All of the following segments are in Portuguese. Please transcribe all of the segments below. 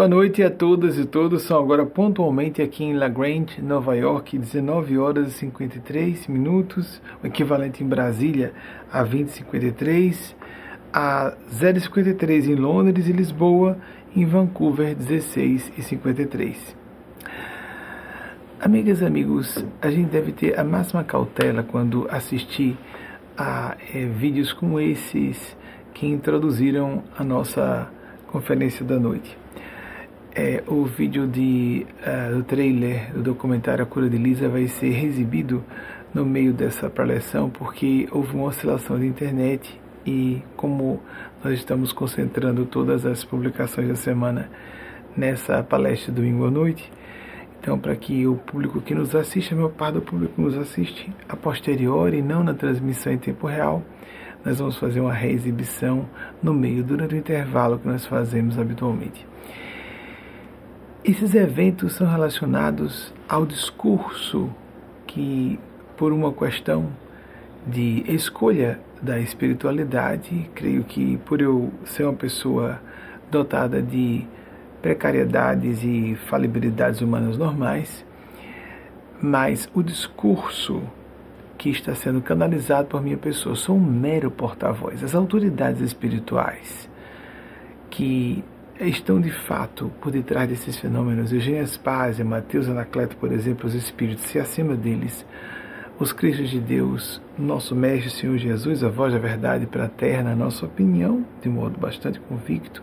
Boa noite a todas e todos. São agora pontualmente aqui em La Grange, Nova York, 19 horas e 53 minutos, o equivalente em Brasília a 20:53, a 0:53 em Londres e Lisboa, em Vancouver 16 e 53. Amigas e amigos, a gente deve ter a máxima cautela quando assistir a é, vídeos como esses que introduziram a nossa conferência da noite. É, o vídeo de, uh, do trailer do documentário A Cura de Lisa vai ser exibido no meio dessa preleção porque houve uma oscilação de internet e como nós estamos concentrando todas as publicações da semana nessa palestra domingo à noite, então para que o público que nos assiste, a maior parte do público que nos assiste a posteriori não na transmissão em tempo real, nós vamos fazer uma reexibição no meio, durante o intervalo que nós fazemos habitualmente. Esses eventos são relacionados ao discurso que, por uma questão de escolha da espiritualidade, creio que por eu ser uma pessoa dotada de precariedades e falibilidades humanas normais, mas o discurso que está sendo canalizado por minha pessoa. Sou um mero porta-voz. As autoridades espirituais que estão de fato por detrás desses fenômenos, Eugênio Spazia, Mateus Anacleto, por exemplo, os espíritos, se acima deles, os Cristos de Deus, nosso Mestre Senhor Jesus, a voz da verdade para a nossa opinião, de modo bastante convicto,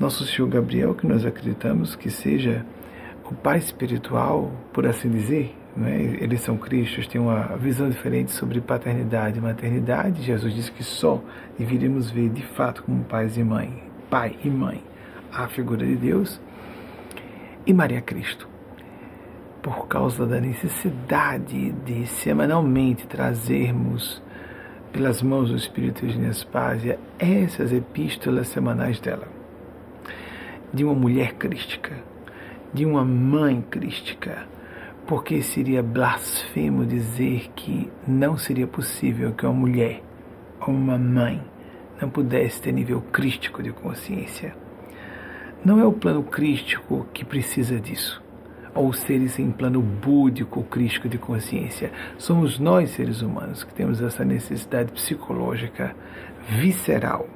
nosso Senhor Gabriel, que nós acreditamos que seja o Pai espiritual, por assim dizer, é? eles são cristos, têm uma visão diferente sobre paternidade e maternidade. Jesus disse que só deveríamos ver de fato como pais e mãe, pai e mãe, a figura de Deus e Maria Cristo. Por causa da necessidade de semanalmente trazermos pelas mãos do Espírito de Nespásia essas epístolas semanais dela, de uma mulher crística, de uma mãe crística porque seria blasfemo dizer que não seria possível que uma mulher uma mãe não pudesse ter nível crístico de consciência. Não é o plano crístico que precisa disso, ou seres em plano búdico crístico de consciência. Somos nós, seres humanos, que temos essa necessidade psicológica visceral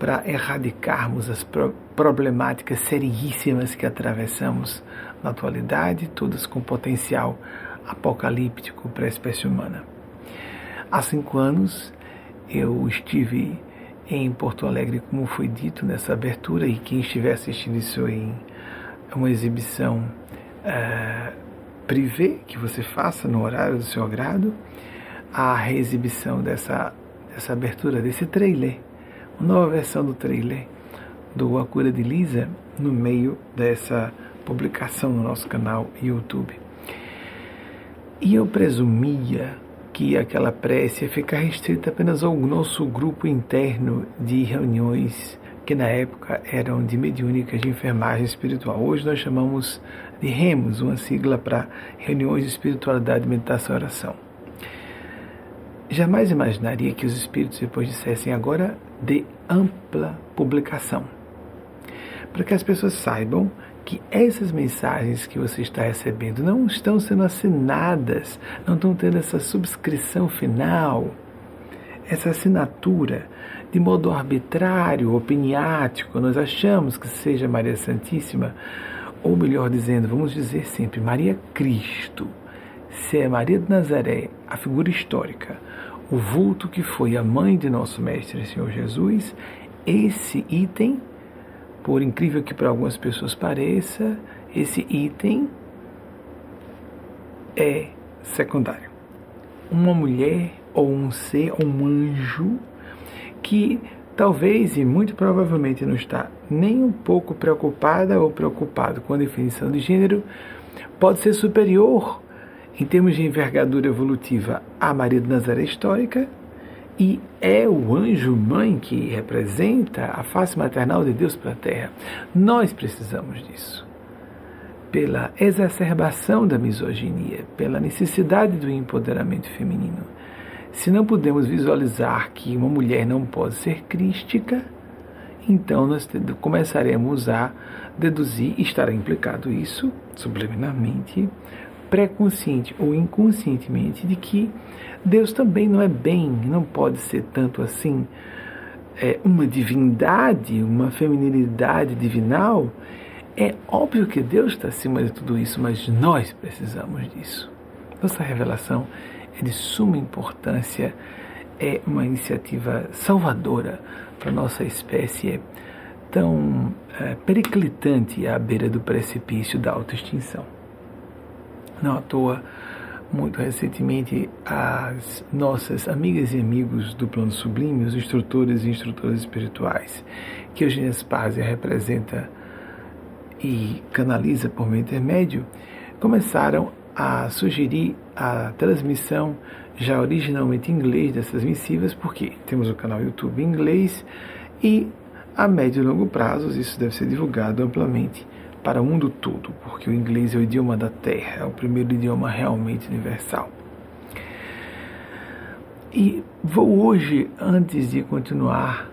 para erradicarmos as problemáticas seríssimas que atravessamos na atualidade, todas com potencial apocalíptico para a espécie humana. Há cinco anos eu estive em Porto Alegre, como foi dito nessa abertura, e quem estiver assistindo isso em uma exibição uh, privê que você faça no horário do seu agrado, a reexibição dessa, dessa abertura, desse trailer, uma nova versão do trailer do A Cura de Lisa, no meio dessa publicação no nosso canal YouTube. E eu presumia que aquela prece ia ficar restrita apenas ao nosso grupo interno de reuniões que na época eram de mediúnicas de enfermagem espiritual. Hoje nós chamamos de REMOS, uma sigla para Reuniões de Espiritualidade, Meditação e Oração. Jamais imaginaria que os espíritos depois dissessem agora de ampla publicação. Para que as pessoas saibam que essas mensagens que você está recebendo não estão sendo assinadas, não estão tendo essa subscrição final, essa assinatura de modo arbitrário, opiniático. Nós achamos que seja Maria Santíssima, ou melhor dizendo, vamos dizer sempre Maria Cristo. Se é Maria de Nazaré, a figura histórica, o vulto que foi a mãe de nosso Mestre Senhor Jesus, esse item por incrível que para algumas pessoas pareça, esse item é secundário. Uma mulher ou um ser, ou um anjo, que talvez e muito provavelmente não está nem um pouco preocupada ou preocupado com a definição de gênero, pode ser superior em termos de envergadura evolutiva à Maria de Nazaré histórica e é o anjo mãe que representa a face maternal de Deus para a terra. Nós precisamos disso. Pela exacerbação da misoginia, pela necessidade do empoderamento feminino. Se não podemos visualizar que uma mulher não pode ser crística, então nós começaremos a deduzir, estará implicado isso, subliminarmente, pré-consciente ou inconscientemente, de que Deus também não é bem, não pode ser tanto assim é, uma divindade, uma feminilidade divinal. É óbvio que Deus está acima de tudo isso, mas nós precisamos disso. Nossa revelação é de suma importância, é uma iniciativa salvadora para nossa espécie, é tão é, periclitante à beira do precipício da autoextinção. Não à toa, muito recentemente, as nossas amigas e amigos do plano sublime, os instrutores e instrutoras espirituais, que Eugênia Spazia representa e canaliza por meio intermédio, começaram a sugerir a transmissão já originalmente em inglês dessas missivas, porque temos o canal YouTube em inglês e a médio e longo prazo isso deve ser divulgado amplamente para o mundo todo, porque o inglês é o idioma da Terra, é o primeiro idioma realmente universal. E vou hoje, antes de continuar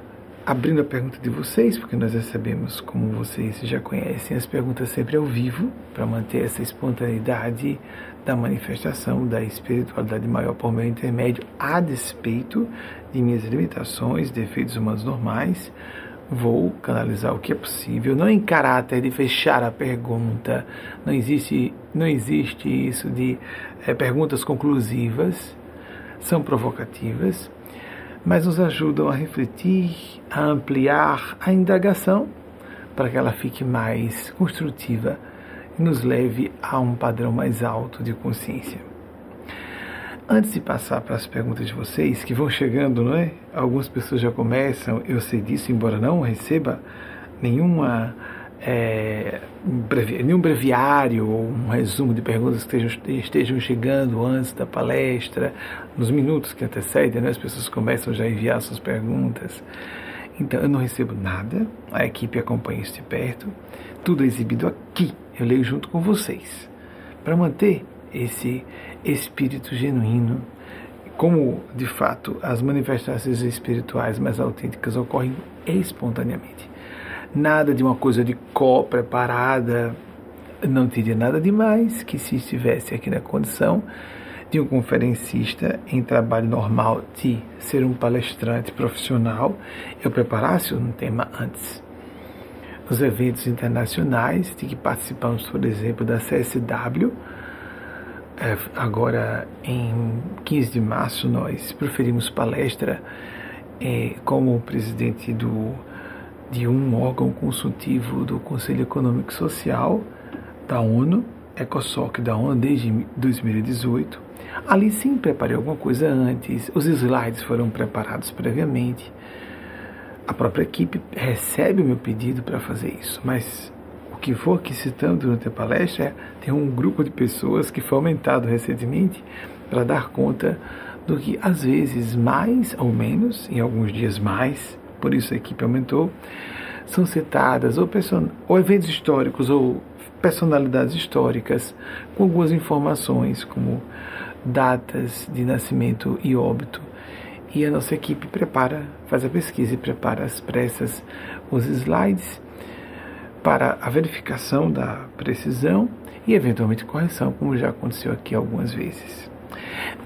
abrindo a pergunta de vocês, porque nós recebemos, como vocês já conhecem, as perguntas sempre ao vivo, para manter essa espontaneidade da manifestação da espiritualidade maior por meio intermédio, a despeito de minhas limitações, defeitos humanos normais. Vou canalizar o que é possível, não em caráter de fechar a pergunta. Não existe, não existe isso de é, perguntas conclusivas, são provocativas mas nos ajudam a refletir, a ampliar a indagação para que ela fique mais construtiva e nos leve a um padrão mais alto de consciência. Antes de passar para as perguntas de vocês, que vão chegando, não é? Algumas pessoas já começam, eu sei disso, embora não receba nenhuma é, nenhum breviário ou um resumo de perguntas que estejam, estejam chegando antes da palestra, nos minutos que antecedem, né, as pessoas começam já a enviar suas perguntas. Então, eu não recebo nada, a equipe acompanha isso de perto, tudo é exibido aqui, eu leio junto com vocês, para manter esse espírito genuíno, como de fato as manifestações espirituais mais autênticas ocorrem espontaneamente nada de uma coisa de có preparada. Não teria nada demais que se estivesse aqui na condição de um conferencista em trabalho normal de ser um palestrante profissional, eu preparasse um tema antes. Nos eventos internacionais de que participamos, por exemplo, da CSW, agora em 15 de março nós proferimos palestra é, como presidente do de um órgão consultivo do Conselho Econômico e Social da ONU, ECOSOC da ONU, desde 2018. Ali sim preparei alguma coisa antes, os slides foram preparados previamente. A própria equipe recebe o meu pedido para fazer isso, mas que for aqui citando durante a palestra tem um grupo de pessoas que foi aumentado recentemente para dar conta do que às vezes mais ou menos, em alguns dias mais, por isso a equipe aumentou, são citadas ou, ou eventos históricos ou personalidades históricas com algumas informações, como datas de nascimento e óbito. E a nossa equipe prepara, faz a pesquisa e prepara as pressas, os slides para a verificação da precisão e eventualmente correção, como já aconteceu aqui algumas vezes.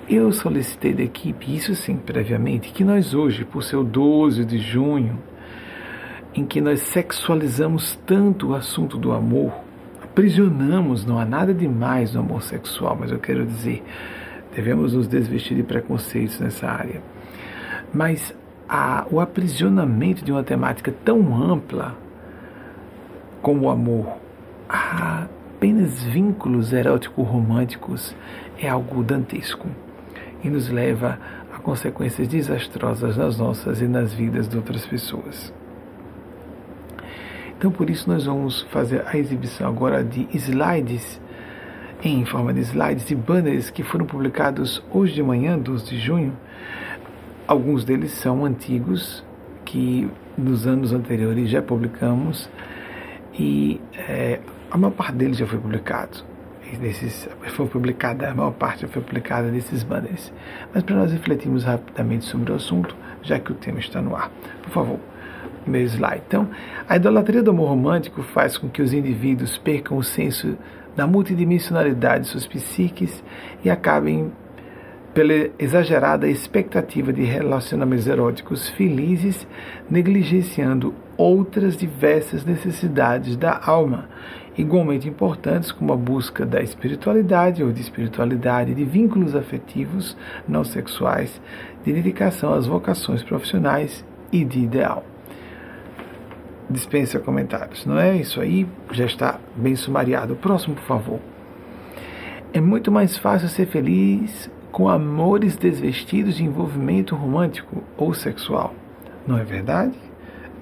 Eu solicitei da equipe, isso sim, previamente, que nós hoje, por ser o 12 de junho, em que nós sexualizamos tanto o assunto do amor, aprisionamos, não há nada demais no amor sexual, mas eu quero dizer, devemos nos desvestir de preconceitos nessa área. Mas a, o aprisionamento de uma temática tão ampla como o amor, a apenas vínculos erótico-românticos é algo dantesco e nos leva a consequências desastrosas nas nossas e nas vidas de outras pessoas. Então, por isso, nós vamos fazer a exibição agora de slides, em forma de slides e banners que foram publicados hoje de manhã, 12 de junho. Alguns deles são antigos, que nos anos anteriores já publicamos, e é, a maior parte deles já foi publicado. Desses, foi publicada, a maior parte já foi publicada desses banners. Mas para nós refletirmos rapidamente sobre o assunto, já que o tema está no ar. Por favor, meu slide. Então, a idolatria do amor romântico faz com que os indivíduos percam o senso da multidimensionalidade de suas psiques e acabem pela exagerada expectativa de relacionamentos eróticos felizes, negligenciando outras diversas necessidades da alma, igualmente importantes como a busca da espiritualidade ou de espiritualidade, de vínculos afetivos não sexuais, de dedicação às vocações profissionais e de ideal. Dispensa comentários, não é? Isso aí já está bem sumariado. Próximo, por favor. É muito mais fácil ser feliz com amores desvestidos de envolvimento romântico ou sexual. Não é verdade?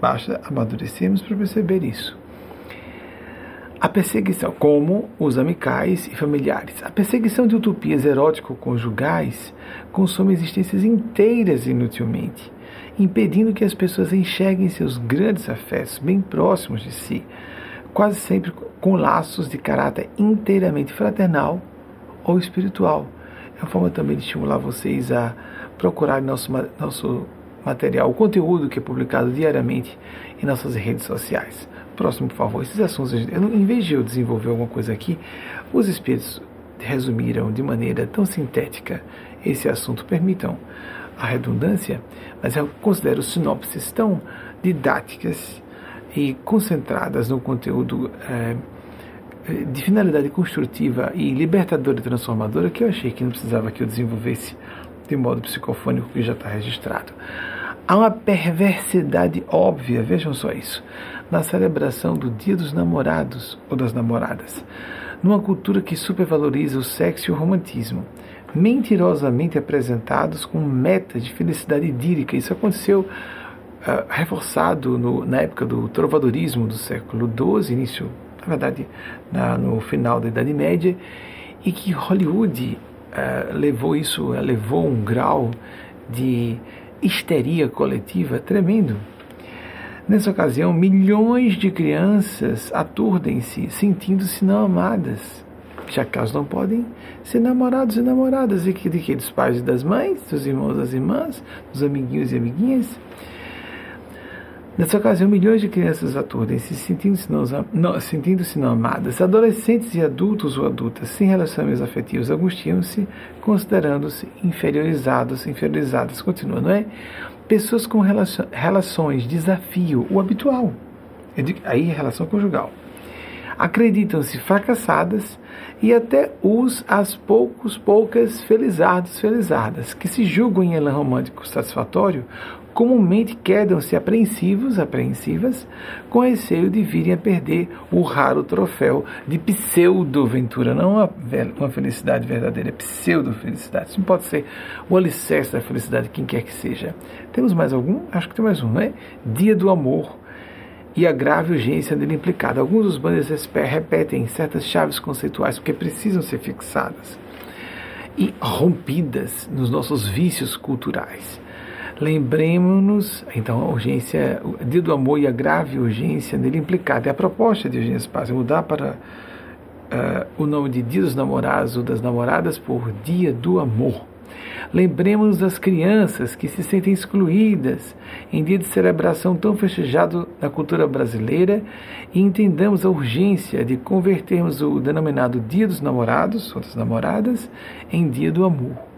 Basta amadurecermos para perceber isso. A perseguição, como os amicais e familiares. A perseguição de utopias erótico-conjugais consome existências inteiras inutilmente, impedindo que as pessoas enxerguem seus grandes afetos bem próximos de si, quase sempre com laços de caráter inteiramente fraternal ou espiritual uma forma também de estimular vocês a procurar nosso, nosso material, o conteúdo que é publicado diariamente em nossas redes sociais. Próximo, por favor, esses assuntos, eu, em vez de eu desenvolver alguma coisa aqui, os espíritos resumiram de maneira tão sintética esse assunto, permitam a redundância, mas eu considero sinopses tão didáticas e concentradas no conteúdo é, de finalidade construtiva e libertadora e transformadora que eu achei que não precisava que eu desenvolvesse de modo psicofônico que já está registrado. Há uma perversidade óbvia, vejam só isso, na celebração do Dia dos Namorados ou das Namoradas, numa cultura que supervaloriza o sexo e o romantismo, mentirosamente apresentados como metas de felicidade idílica. Isso aconteceu uh, reforçado no, na época do trovadorismo do século XII, início na verdade, na, no final da Idade Média, e que Hollywood uh, levou isso, uh, levou um grau de histeria coletiva tremendo. Nessa ocasião, milhões de crianças aturdem-se, sentindo-se não amadas, já que elas não podem ser namorados e namoradas, e que, de que? Dos pais e das mães, dos irmãos e das irmãs, dos amiguinhos e amiguinhas. Nessa ocasião, milhões de crianças aturdem-se, sentindo-se não, não, sentindo não amadas. Adolescentes e adultos ou adultas sem relacionamentos afetivos angustiam-se, considerando-se inferiorizados, inferiorizadas. Continua, não é? Pessoas com relações, desafio, o habitual. Aí, relação conjugal. Acreditam-se fracassadas e até os as poucos, poucas felizardos, felizardas, que se julgam em elan romântico satisfatório, comumente quedam-se apreensivos, apreensivas, com receio de virem a perder o raro troféu de pseudo-ventura, não uma, uma felicidade verdadeira, é pseudo-felicidade. Isso não pode ser o alicerce da felicidade, quem quer que seja. Temos mais algum? Acho que tem mais um, não é? Dia do amor e a grave urgência dele implicada. Alguns dos bandos repetem certas chaves conceituais porque precisam ser fixadas e rompidas nos nossos vícios culturais. Lembremos-nos, então, a urgência, dia do amor e a grave urgência nele implicada. É a proposta de Eugênio Spaz, mudar para uh, o nome de Dia dos Namorados ou das Namoradas por Dia do Amor. Lembremos das crianças que se sentem excluídas em dia de celebração tão festejado na cultura brasileira e entendamos a urgência de convertermos o denominado Dia dos Namorados ou das Namoradas em Dia do Amor.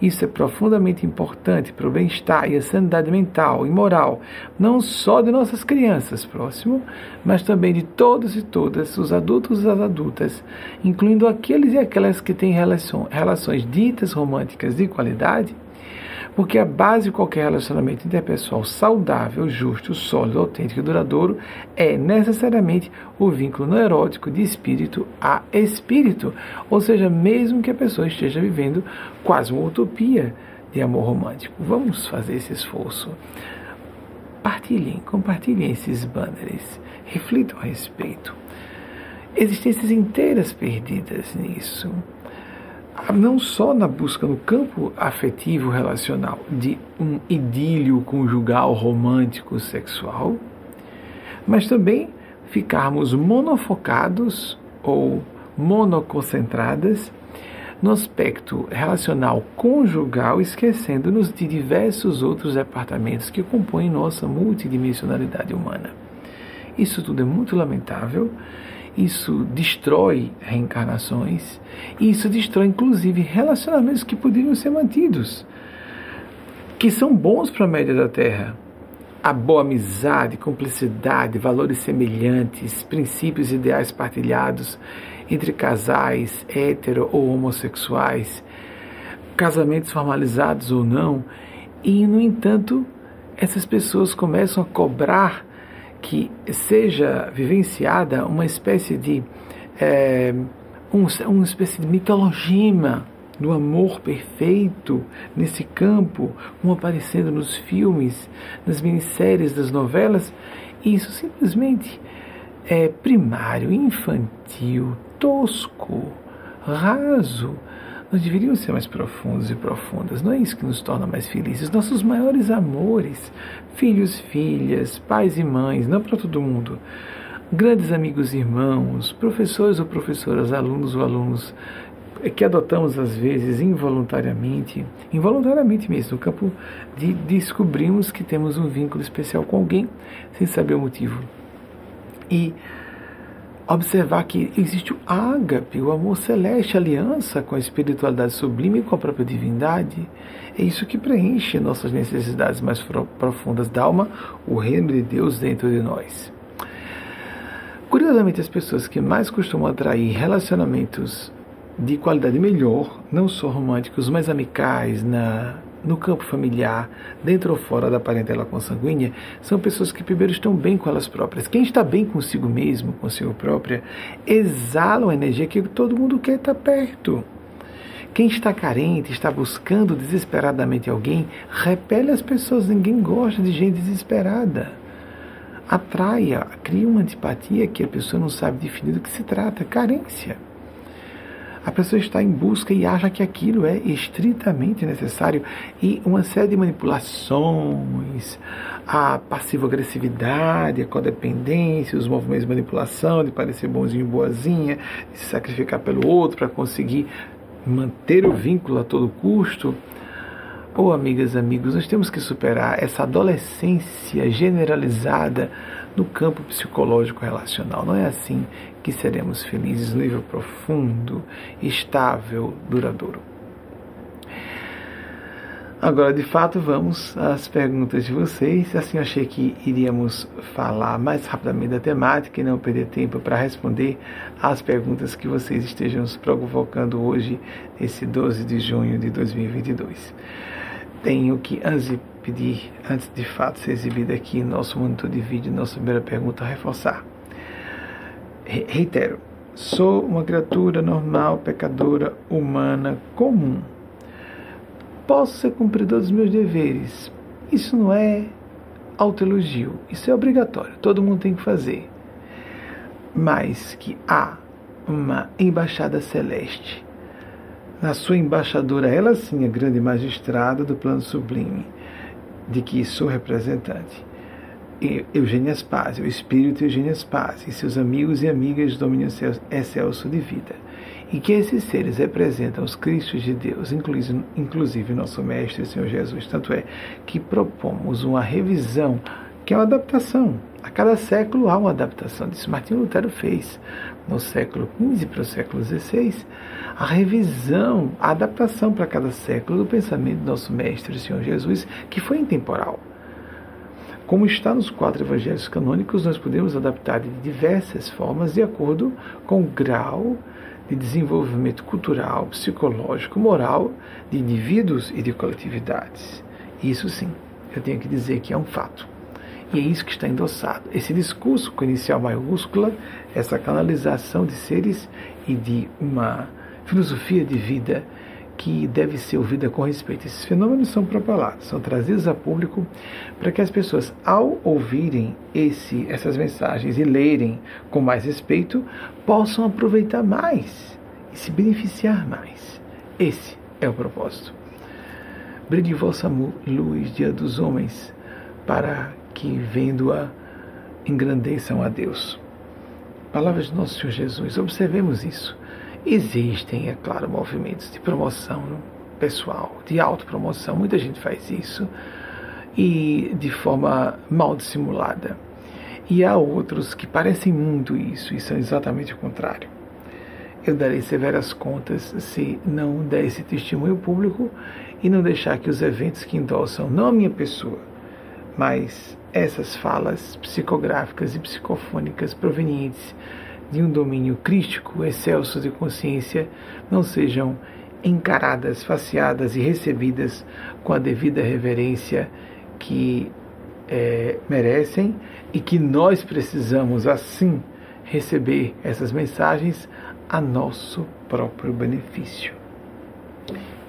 Isso é profundamente importante para o bem-estar e a sanidade mental e moral, não só de nossas crianças próximo, mas também de todos e todas, os adultos e as adultas, incluindo aqueles e aquelas que têm relações ditas românticas de qualidade porque a base de qualquer relacionamento interpessoal saudável, justo, sólido, autêntico e duradouro é necessariamente o vínculo neurótico de espírito a espírito. Ou seja, mesmo que a pessoa esteja vivendo quase uma utopia de amor romântico. Vamos fazer esse esforço. Partilhem, compartilhem esses banners, reflitam a respeito. Existências inteiras perdidas nisso não só na busca no campo afetivo relacional de um idílio conjugal romântico sexual, mas também ficarmos monofocados ou monoconcentradas no aspecto relacional conjugal, esquecendo-nos de diversos outros departamentos que compõem nossa multidimensionalidade humana. Isso tudo é muito lamentável, isso destrói reencarnações, e isso destrói inclusive relacionamentos que poderiam ser mantidos, que são bons para a média da Terra. A boa amizade, cumplicidade, valores semelhantes, princípios ideais partilhados entre casais hetero ou homossexuais, casamentos formalizados ou não, e no entanto, essas pessoas começam a cobrar que seja vivenciada uma espécie de é, um, uma espécie de mitologema do amor perfeito nesse campo, como aparecendo nos filmes, nas minisséries, das novelas, isso simplesmente é primário, infantil, tosco, raso. Nós deveríamos ser mais profundos e profundas. Não é isso que nos torna mais felizes. Nossos maiores amores, filhos, filhas, pais e mães, não para todo mundo. Grandes amigos e irmãos, professores ou professoras, alunos ou alunos que adotamos às vezes involuntariamente, involuntariamente mesmo, no campo de descobrirmos que temos um vínculo especial com alguém sem saber o motivo. E observar que existe o ágape, o amor celeste, aliança com a espiritualidade sublime e com a própria divindade. É isso que preenche nossas necessidades mais profundas da alma, o reino de Deus dentro de nós. Curiosamente, as pessoas que mais costumam atrair relacionamentos de qualidade melhor, não só românticos, mas amicais, na, no campo familiar, dentro ou fora da parentela consanguínea, são pessoas que primeiro estão bem com elas próprias. Quem está bem consigo mesmo, consigo própria, exala a energia que todo mundo quer estar perto. Quem está carente, está buscando desesperadamente alguém, repele as pessoas. Ninguém gosta de gente desesperada. Atraia, cria uma antipatia que a pessoa não sabe definir do que se trata. Carência a pessoa está em busca e acha que aquilo é estritamente necessário e uma série de manipulações, a passivo-agressividade, a codependência, os movimentos de manipulação, de parecer bonzinho, boazinha, de se sacrificar pelo outro para conseguir manter o vínculo a todo custo. Oh, amigas, amigos, nós temos que superar essa adolescência generalizada no campo psicológico relacional. Não é assim que seremos felizes no nível profundo, estável, duradouro. Agora, de fato, vamos às perguntas de vocês. Assim, eu achei que iríamos falar mais rapidamente da temática e não perder tempo para responder às perguntas que vocês estejam se provocando hoje, esse 12 de junho de 2022. Tenho que, antes pedir, antes de fato ser exibida aqui nosso monitor de vídeo, nossa primeira pergunta, reforçar reitero, sou uma criatura normal, pecadora, humana, comum. Posso ser cumpridor dos meus deveres. Isso não é autoelogio, isso é obrigatório, todo mundo tem que fazer. Mas que há uma embaixada celeste. Na sua embaixadora, ela sim, a grande magistrada do plano sublime, de que sou representante Eugênia Spazio, o espírito Eugênia Spazio e seus amigos e amigas do domínio excelso de vida. E que esses seres representam os Cristos de Deus, inclusive nosso Mestre Senhor Jesus. Tanto é que propomos uma revisão, que é uma adaptação. A cada século há uma adaptação. Disso Martinho Lutero fez no século XV para o século XVI, a revisão, a adaptação para cada século do pensamento do nosso Mestre Senhor Jesus, que foi intemporal. Como está nos quatro evangelhos canônicos, nós podemos adaptar de diversas formas de acordo com o grau de desenvolvimento cultural, psicológico, moral de indivíduos e de coletividades. Isso sim, eu tenho que dizer que é um fato. E é isso que está endossado. Esse discurso com inicial maiúscula, essa canalização de seres e de uma filosofia de vida que deve ser ouvida com respeito. Esses fenômenos são propalados, são trazidos a público para que as pessoas, ao ouvirem esse, essas mensagens e lerem com mais respeito, possam aproveitar mais e se beneficiar mais. Esse é o propósito. Brilhe vossa luz, dia dos homens, para que, vendo-a, engrandeçam a Deus. Palavras de nosso Senhor Jesus, observemos isso Existem, é claro, movimentos de promoção pessoal, de autopromoção, muita gente faz isso e de forma mal dissimulada. E há outros que parecem muito isso e são exatamente o contrário. Eu darei severas contas se não der esse testemunho público e não deixar que os eventos que endossam não a minha pessoa, mas essas falas psicográficas e psicofônicas provenientes de um domínio crístico, excelso de consciência, não sejam encaradas, faceadas e recebidas com a devida reverência que é, merecem e que nós precisamos, assim, receber essas mensagens a nosso próprio benefício.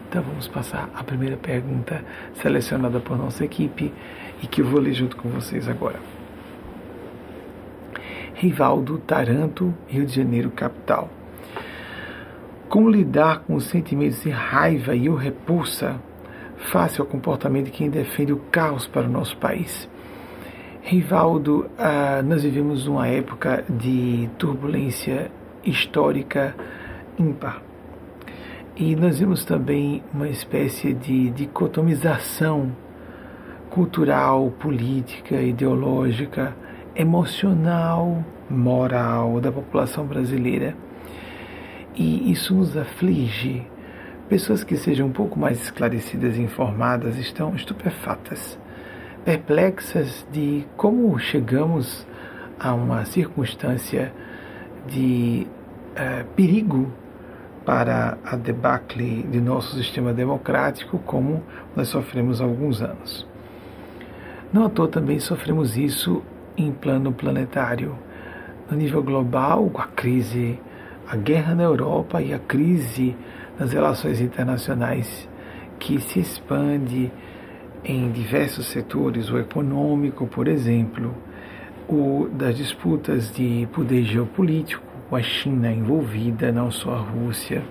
Então vamos passar à primeira pergunta selecionada por nossa equipe e que eu vou ler junto com vocês agora. Rivaldo Taranto, Rio de Janeiro, capital. Como lidar com os sentimentos de raiva e o repulsa face ao comportamento de quem defende o caos para o nosso país? Rivaldo, ah, nós vivemos uma época de turbulência histórica ímpar. E nós vimos também uma espécie de dicotomização cultural, política, ideológica, emocional, moral da população brasileira e isso nos aflige. Pessoas que sejam um pouco mais esclarecidas e informadas estão estupefatas, perplexas de como chegamos a uma circunstância de uh, perigo para a debacle de nosso sistema democrático, como nós sofremos há alguns anos. Não à toa também sofremos isso em plano planetário. No nível global, com a crise a guerra na Europa e a crise nas relações internacionais que se expande em diversos setores, o econômico, por exemplo, o das disputas de poder geopolítico, com a China envolvida, não só a Rússia.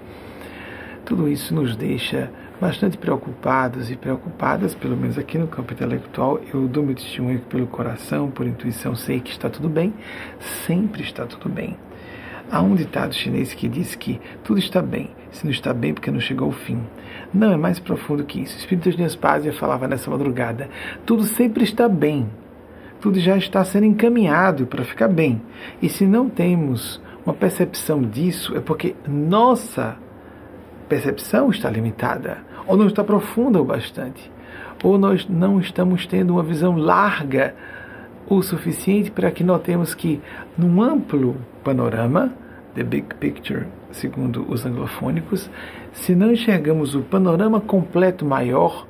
Tudo isso nos deixa bastante preocupados e preocupadas, pelo menos aqui no campo intelectual. Eu dou meu testemunho pelo coração, por intuição, sei que está tudo bem, sempre está tudo bem. Há um ditado chinês que diz que tudo está bem, se não está bem porque não chegou ao fim. Não, é mais profundo que isso. O Espírito de Nespásia falava nessa madrugada: tudo sempre está bem, tudo já está sendo encaminhado para ficar bem. E se não temos uma percepção disso, é porque nossa percepção está limitada, ou não está profunda o bastante, ou nós não estamos tendo uma visão larga o suficiente para que notemos que, num amplo panorama, the big picture, segundo os anglofônicos, se não enxergamos o panorama completo maior,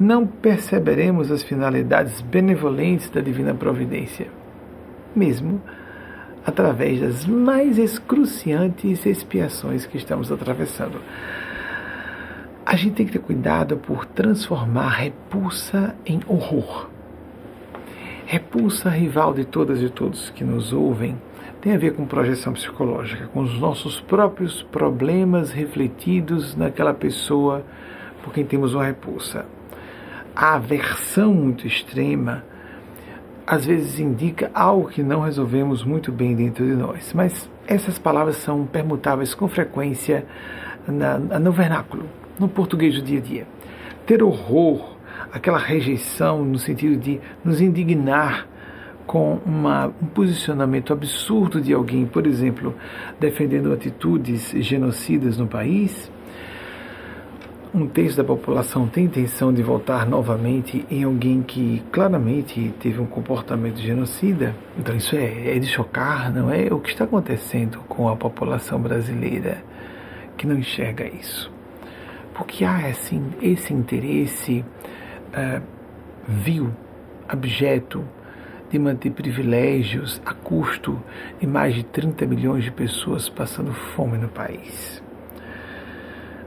não perceberemos as finalidades benevolentes da divina providência, mesmo através das mais excruciantes expiações que estamos atravessando. A gente tem que ter cuidado por transformar repulsa em horror. Repulsa rival de todas e todos que nos ouvem tem a ver com projeção psicológica, com os nossos próprios problemas refletidos naquela pessoa por quem temos uma repulsa. A aversão muito extrema às vezes indica algo que não resolvemos muito bem dentro de nós, mas essas palavras são permutáveis com frequência na, no vernáculo, no português do dia a dia. Ter horror, aquela rejeição no sentido de nos indignar com uma, um posicionamento absurdo de alguém, por exemplo, defendendo atitudes genocidas no país, um terço da população tem intenção de votar novamente em alguém que claramente teve um comportamento genocida. Então isso é, é de chocar, não é? O que está acontecendo com a população brasileira que não enxerga isso? Porque há assim, esse interesse uh, vil, abjeto, de manter privilégios a custo de mais de 30 milhões de pessoas passando fome no país.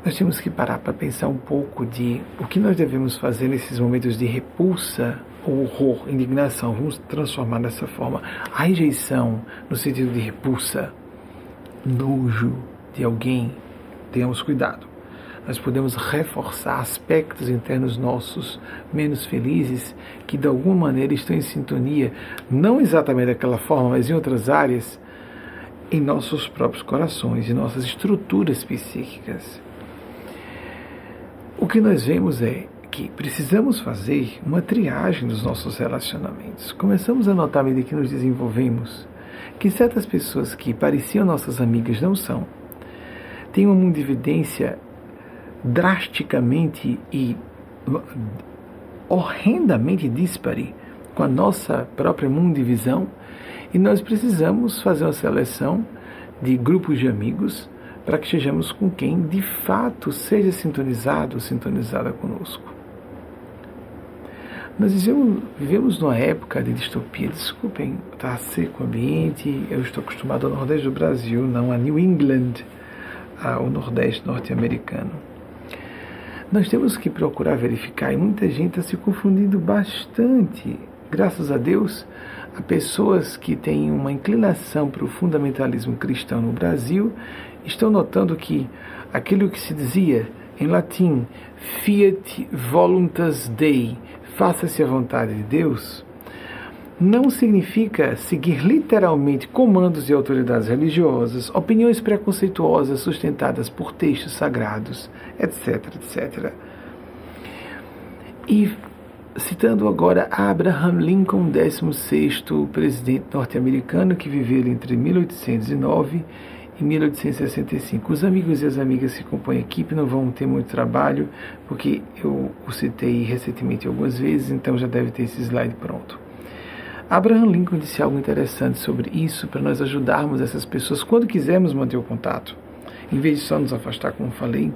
Nós temos que parar para pensar um pouco de o que nós devemos fazer nesses momentos de repulsa horror, indignação. Vamos transformar dessa forma a rejeição no sentido de repulsa, nojo de alguém. Tenhamos cuidado nós podemos reforçar aspectos internos nossos menos felizes que de alguma maneira estão em sintonia, não exatamente daquela forma, mas em outras áreas, em nossos próprios corações, em nossas estruturas psíquicas. O que nós vemos é que precisamos fazer uma triagem dos nossos relacionamentos. Começamos a notar à medida que nos desenvolvemos que certas pessoas que pareciam nossas amigas não são. Têm uma mundividência drasticamente e horrendamente dispare com a nossa própria mundivisão e nós precisamos fazer uma seleção de grupos de amigos para que estejamos com quem de fato seja sintonizado sintonizada conosco. Nós vivemos, vivemos numa época de distopia. Desculpem, está seco o ambiente. Eu estou acostumado ao Nordeste do Brasil, não a New England, ao Nordeste norte-americano. Nós temos que procurar verificar, e muita gente está se confundindo bastante. Graças a Deus, há pessoas que têm uma inclinação para o fundamentalismo cristão no Brasil estão notando que aquilo que se dizia em latim, fiat voluntas Dei, faça-se a vontade de Deus, não significa seguir literalmente comandos de autoridades religiosas, opiniões preconceituosas sustentadas por textos sagrados, etc, etc. E citando agora Abraham Lincoln, 16º presidente norte-americano que viveu entre 1809 em 1865. Os amigos e as amigas que compõem a equipe não vão ter muito trabalho, porque eu o citei recentemente algumas vezes, então já deve ter esse slide pronto. Abraham Lincoln disse algo interessante sobre isso para nós ajudarmos essas pessoas quando quisermos manter o contato, em vez de só nos afastar, como falei.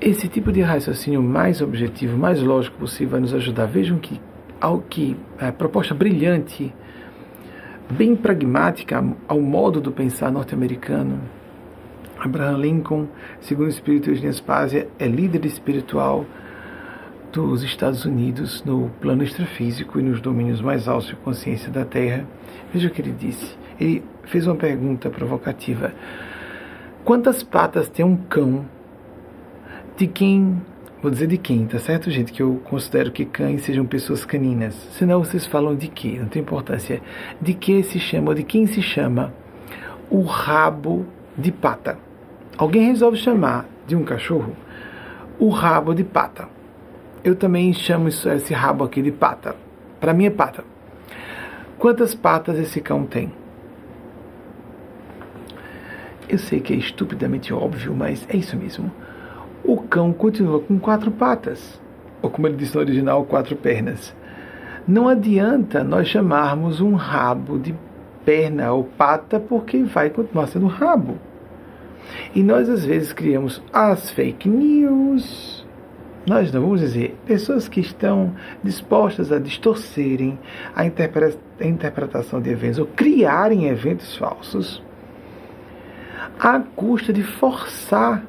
Esse tipo de raciocínio mais objetivo, mais lógico possível vai nos ajudar. Vejam que, ao que a proposta brilhante bem pragmática ao modo do pensar norte-americano. Abraham Lincoln, segundo o espírito Eugênio Spazia, é líder espiritual dos Estados Unidos no plano extrafísico e nos domínios mais altos de consciência da Terra. Veja o que ele disse. Ele fez uma pergunta provocativa: Quantas patas tem um cão de quem Vou dizer de quem, tá certo, gente? Que eu considero que cães sejam pessoas caninas. Senão vocês falam de que, não tem importância. De que se chama, de quem se chama o rabo de pata. Alguém resolve chamar de um cachorro o rabo de pata. Eu também chamo isso, esse rabo aqui de pata. Para mim é pata. Quantas patas esse cão tem? Eu sei que é estupidamente óbvio, mas é isso mesmo o cão continua com quatro patas, ou como ele disse no original, quatro pernas. Não adianta nós chamarmos um rabo de perna ou pata, porque vai continuar sendo rabo. E nós às vezes criamos as fake news. Nós não vamos dizer pessoas que estão dispostas a distorcerem a, interpretação de eventos ou criarem eventos falsos à custa de forçar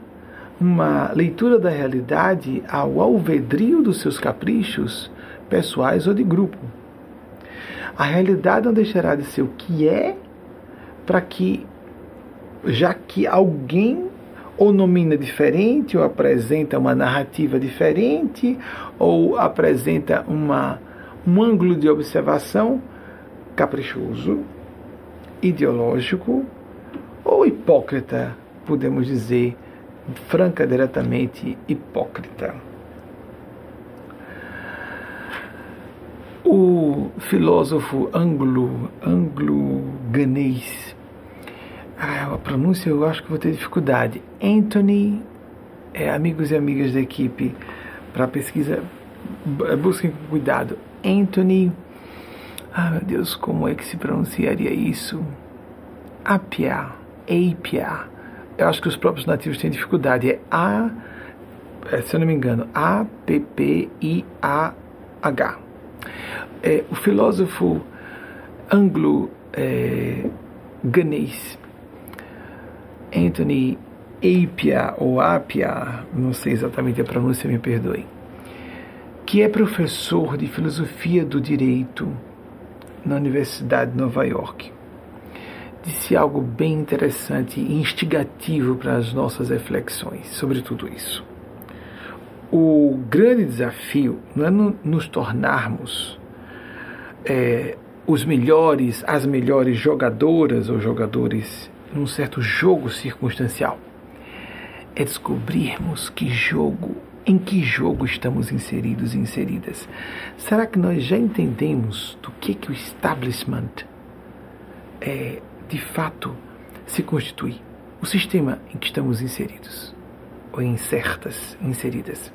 uma leitura da realidade ao alvedrio dos seus caprichos pessoais ou de grupo. A realidade não deixará de ser o que é, para que, já que alguém ou nomina diferente, ou apresenta uma narrativa diferente, ou apresenta uma, um ângulo de observação caprichoso, ideológico ou hipócrita, podemos dizer, franca, diretamente hipócrita. O filósofo anglo, anglo-ganês, ah, a pronúncia eu acho que vou ter dificuldade, Anthony, é, amigos e amigas da equipe, para pesquisa, busquem com cuidado, Anthony, ah meu Deus, como é que se pronunciaria isso? Apia, Apia, eu acho que os próprios nativos têm dificuldade. É A, é, se eu não me engano, A-P-P-I-A-H. É, o filósofo anglo-ganês é, Anthony Apia, ou Apia, não sei exatamente a pronúncia, me perdoe, que é professor de filosofia do direito na Universidade de Nova York disse algo bem interessante e instigativo para as nossas reflexões sobre tudo isso. O grande desafio não é nos tornarmos é, os melhores, as melhores jogadoras ou jogadores num certo jogo circunstancial. É descobrirmos que jogo, em que jogo estamos inseridos e inseridas. Será que nós já entendemos do que, que o establishment é, de fato se constitui? O sistema em que estamos inseridos, ou incertas, inseridas.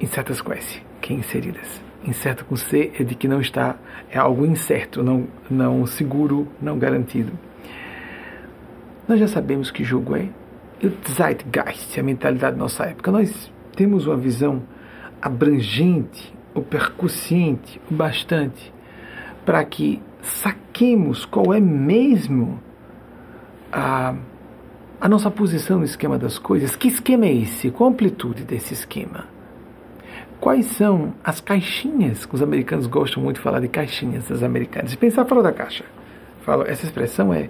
Incertas com S, que é inseridas incerto com C é de que não está, é algo incerto, não, não seguro, não garantido. Nós já sabemos que jogo é. O Zeitgeist, a mentalidade da nossa época. Nós temos uma visão abrangente, ou percussiente, o bastante, para que saquemos qual é mesmo a, a nossa posição no esquema das coisas. Que esquema é esse? Qual a amplitude desse esquema? quais são as caixinhas, os americanos gostam muito de falar de caixinhas das americanas, pensar fora da caixa. Falo, essa expressão é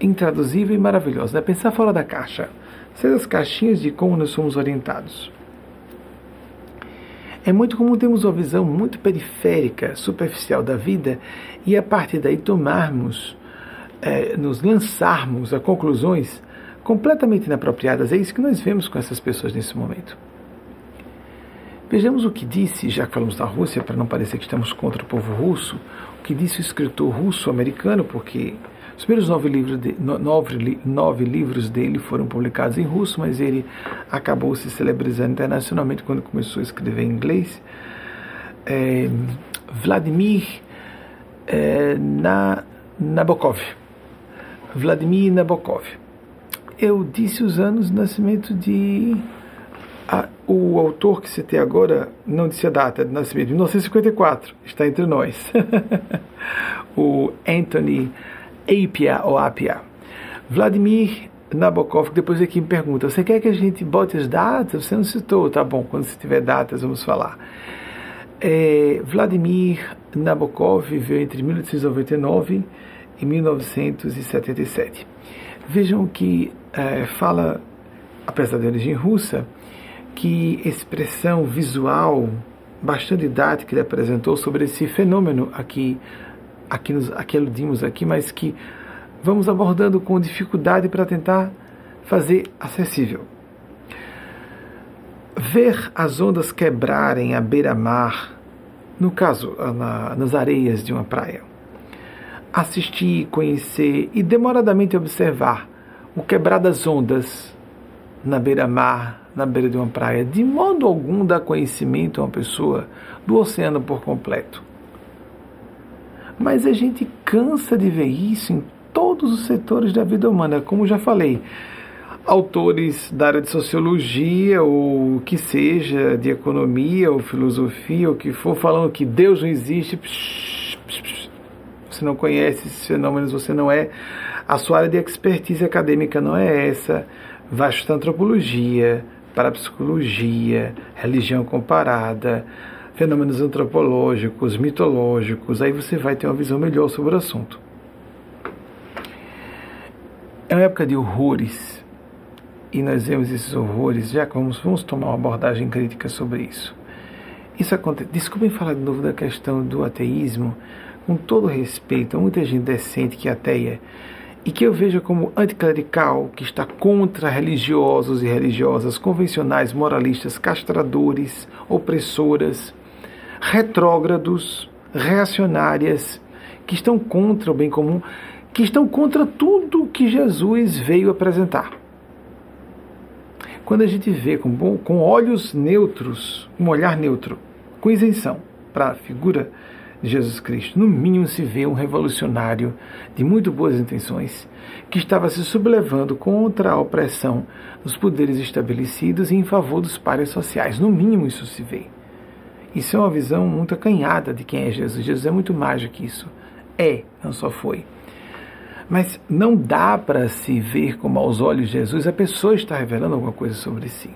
intraduzível e maravilhosa, né? pensar fora da caixa. Ser as caixinhas de como nós somos orientados. É muito comum termos uma visão muito periférica, superficial da vida e a partir daí tomarmos, é, nos lançarmos a conclusões completamente inapropriadas. É isso que nós vemos com essas pessoas nesse momento. Vejamos o que disse, já que falamos da Rússia, para não parecer que estamos contra o povo russo, o que disse o escritor russo-americano, porque os primeiros nove livros, de, nove, nove livros dele foram publicados em russo, mas ele acabou se celebrizando internacionalmente quando começou a escrever em inglês. É, Vladimir é, na, Nabokov. Vladimir Nabokov. Eu disse os anos de nascimento de a, o autor que citei agora não disse a data de nascimento, 1954, está entre nós. o Anthony Apia, ou Apia. Vladimir Nabokov, depois aqui me pergunta: você quer que a gente bote as datas? Você não citou, tá bom, quando se tiver datas vamos falar. É, Vladimir Nabokov viveu entre 1899 e 1977. Vejam que é, fala, apesar de origem russa, que expressão visual bastante didática ele apresentou sobre esse fenômeno aqui, aqui, nos, aqui aludimos aqui, mas que vamos abordando com dificuldade para tentar fazer acessível. Ver as ondas quebrarem à beira-mar, no caso, na, nas areias de uma praia. Assistir, conhecer e demoradamente observar o quebrar das ondas na beira-mar, na beira de uma praia, de modo algum dá conhecimento a uma pessoa do oceano por completo. Mas a gente cansa de ver isso em todos os setores da vida humana, como já falei. Autores da área de sociologia, ou que seja, de economia, ou filosofia, ou que for, falando que Deus não existe. Você não conhece esses fenômenos, você não é. A sua área de expertise acadêmica não é essa. Vai estudar antropologia, parapsicologia, religião comparada, fenômenos antropológicos, mitológicos, aí você vai ter uma visão melhor sobre o assunto. É uma época de horrores, e nós vemos esses horrores, já que vamos, vamos tomar uma abordagem crítica sobre isso. Isso acontece. Desculpem falar de novo da questão do ateísmo, com todo respeito, há muita gente decente que é ateia e que eu vejo como anticlerical, que está contra religiosos e religiosas convencionais, moralistas, castradores, opressoras, retrógrados, reacionárias, que estão contra o bem comum, que estão contra tudo que Jesus veio apresentar. Quando a gente vê com, com olhos neutros, um olhar neutro, com isenção para a figura de Jesus Cristo. No mínimo se vê um revolucionário de muito boas intenções que estava se sublevando contra a opressão dos poderes estabelecidos e em favor dos pares sociais. No mínimo isso se vê. Isso é uma visão muito acanhada de quem é Jesus. Jesus é muito mais do que isso. É, não só foi. Mas não dá para se ver como aos olhos de Jesus a pessoa está revelando alguma coisa sobre si.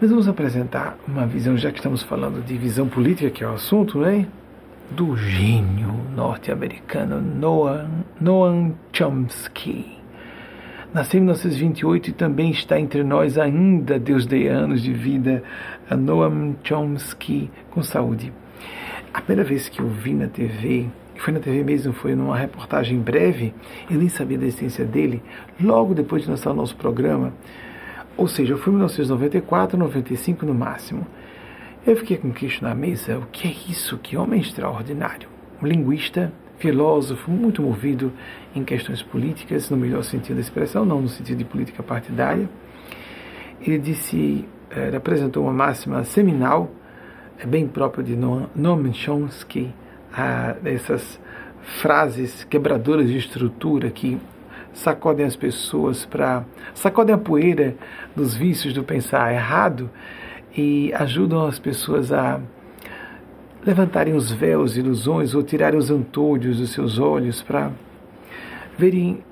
Mas vamos apresentar uma visão, já que estamos falando de visão política, que é o assunto, né? Do gênio norte-americano Noam, Noam Chomsky. Nasceu em 1928 e também está entre nós ainda, Deus dê anos de vida, a Noam Chomsky com saúde. a primeira vez que eu vi na TV, foi na TV mesmo, foi numa reportagem breve, eu nem sabia da existência dele, logo depois de lançar o nosso programa, ou seja, foi em 1994, 95 no máximo. Eu fiquei com queixo na mesa, o que é isso? Que homem extraordinário. Um linguista, filósofo, muito movido em questões políticas, no melhor sentido da expressão, não no sentido de política partidária. Ele disse, ele apresentou uma máxima seminal, é bem própria de Noam Chomsky, essas frases quebradoras de estrutura que sacodem as pessoas para sacodem a poeira dos vícios do pensar errado e ajudam as pessoas a levantarem os véus, ilusões ou tirarem os antônios dos seus olhos para verem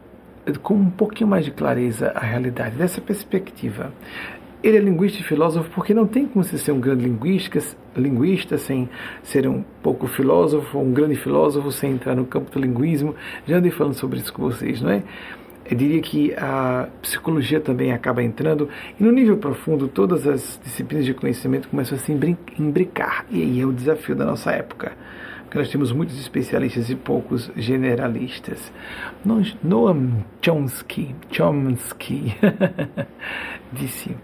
com um pouquinho mais de clareza a realidade dessa perspectiva. Ele é linguista e filósofo porque não tem como você ser um grande linguista, linguista sem ser um pouco filósofo, um grande filósofo sem entrar no campo do linguismo. Já andei falando sobre isso com vocês, não é? Eu diria que a psicologia também acaba entrando e no nível profundo todas as disciplinas de conhecimento começam a se imbricar e aí é o desafio da nossa época porque nós temos muitos especialistas e poucos generalistas. Noam Chomsky, Chomsky disse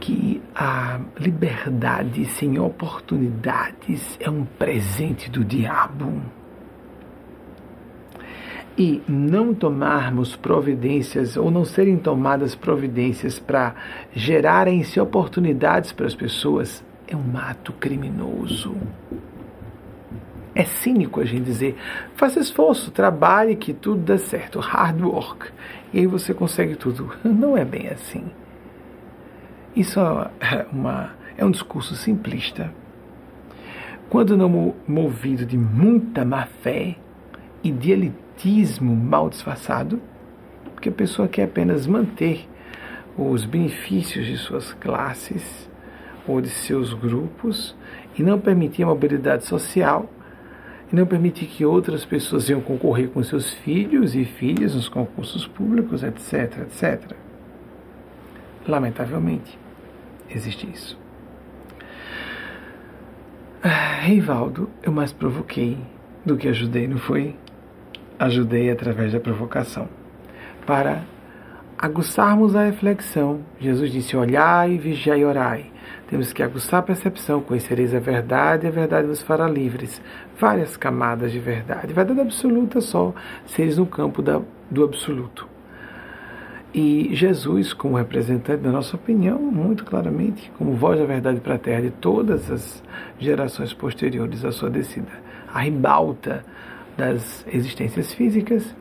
que a liberdade sem oportunidades é um presente do diabo. E não tomarmos providências ou não serem tomadas providências para gerarem-se oportunidades para as pessoas é um ato criminoso. É cínico a gente dizer, faça esforço, trabalhe que tudo dá certo, hard work, e aí você consegue tudo. Não é bem assim. Isso é, uma, é um discurso simplista. Quando não movido de muita má fé e de elitismo mal disfarçado, porque a pessoa quer apenas manter os benefícios de suas classes ou de seus grupos e não permitir a mobilidade social e não permitir que outras pessoas venham concorrer com seus filhos e filhas nos concursos públicos, etc, etc. Lamentavelmente existe isso. Ah, Rivaldo, eu mais provoquei do que ajudei, não foi? Ajudei através da provocação. Para aguçarmos a reflexão, Jesus disse: Olhai, vigiai e orai. Temos que aguçar a percepção, conhecereis a verdade e a verdade nos fará livres. Várias camadas de verdade. Verdade absoluta só, seres no campo da, do absoluto. E Jesus, como representante da nossa opinião, muito claramente, como voz da verdade para a terra de todas as gerações posteriores à sua descida, a ribalta das existências físicas,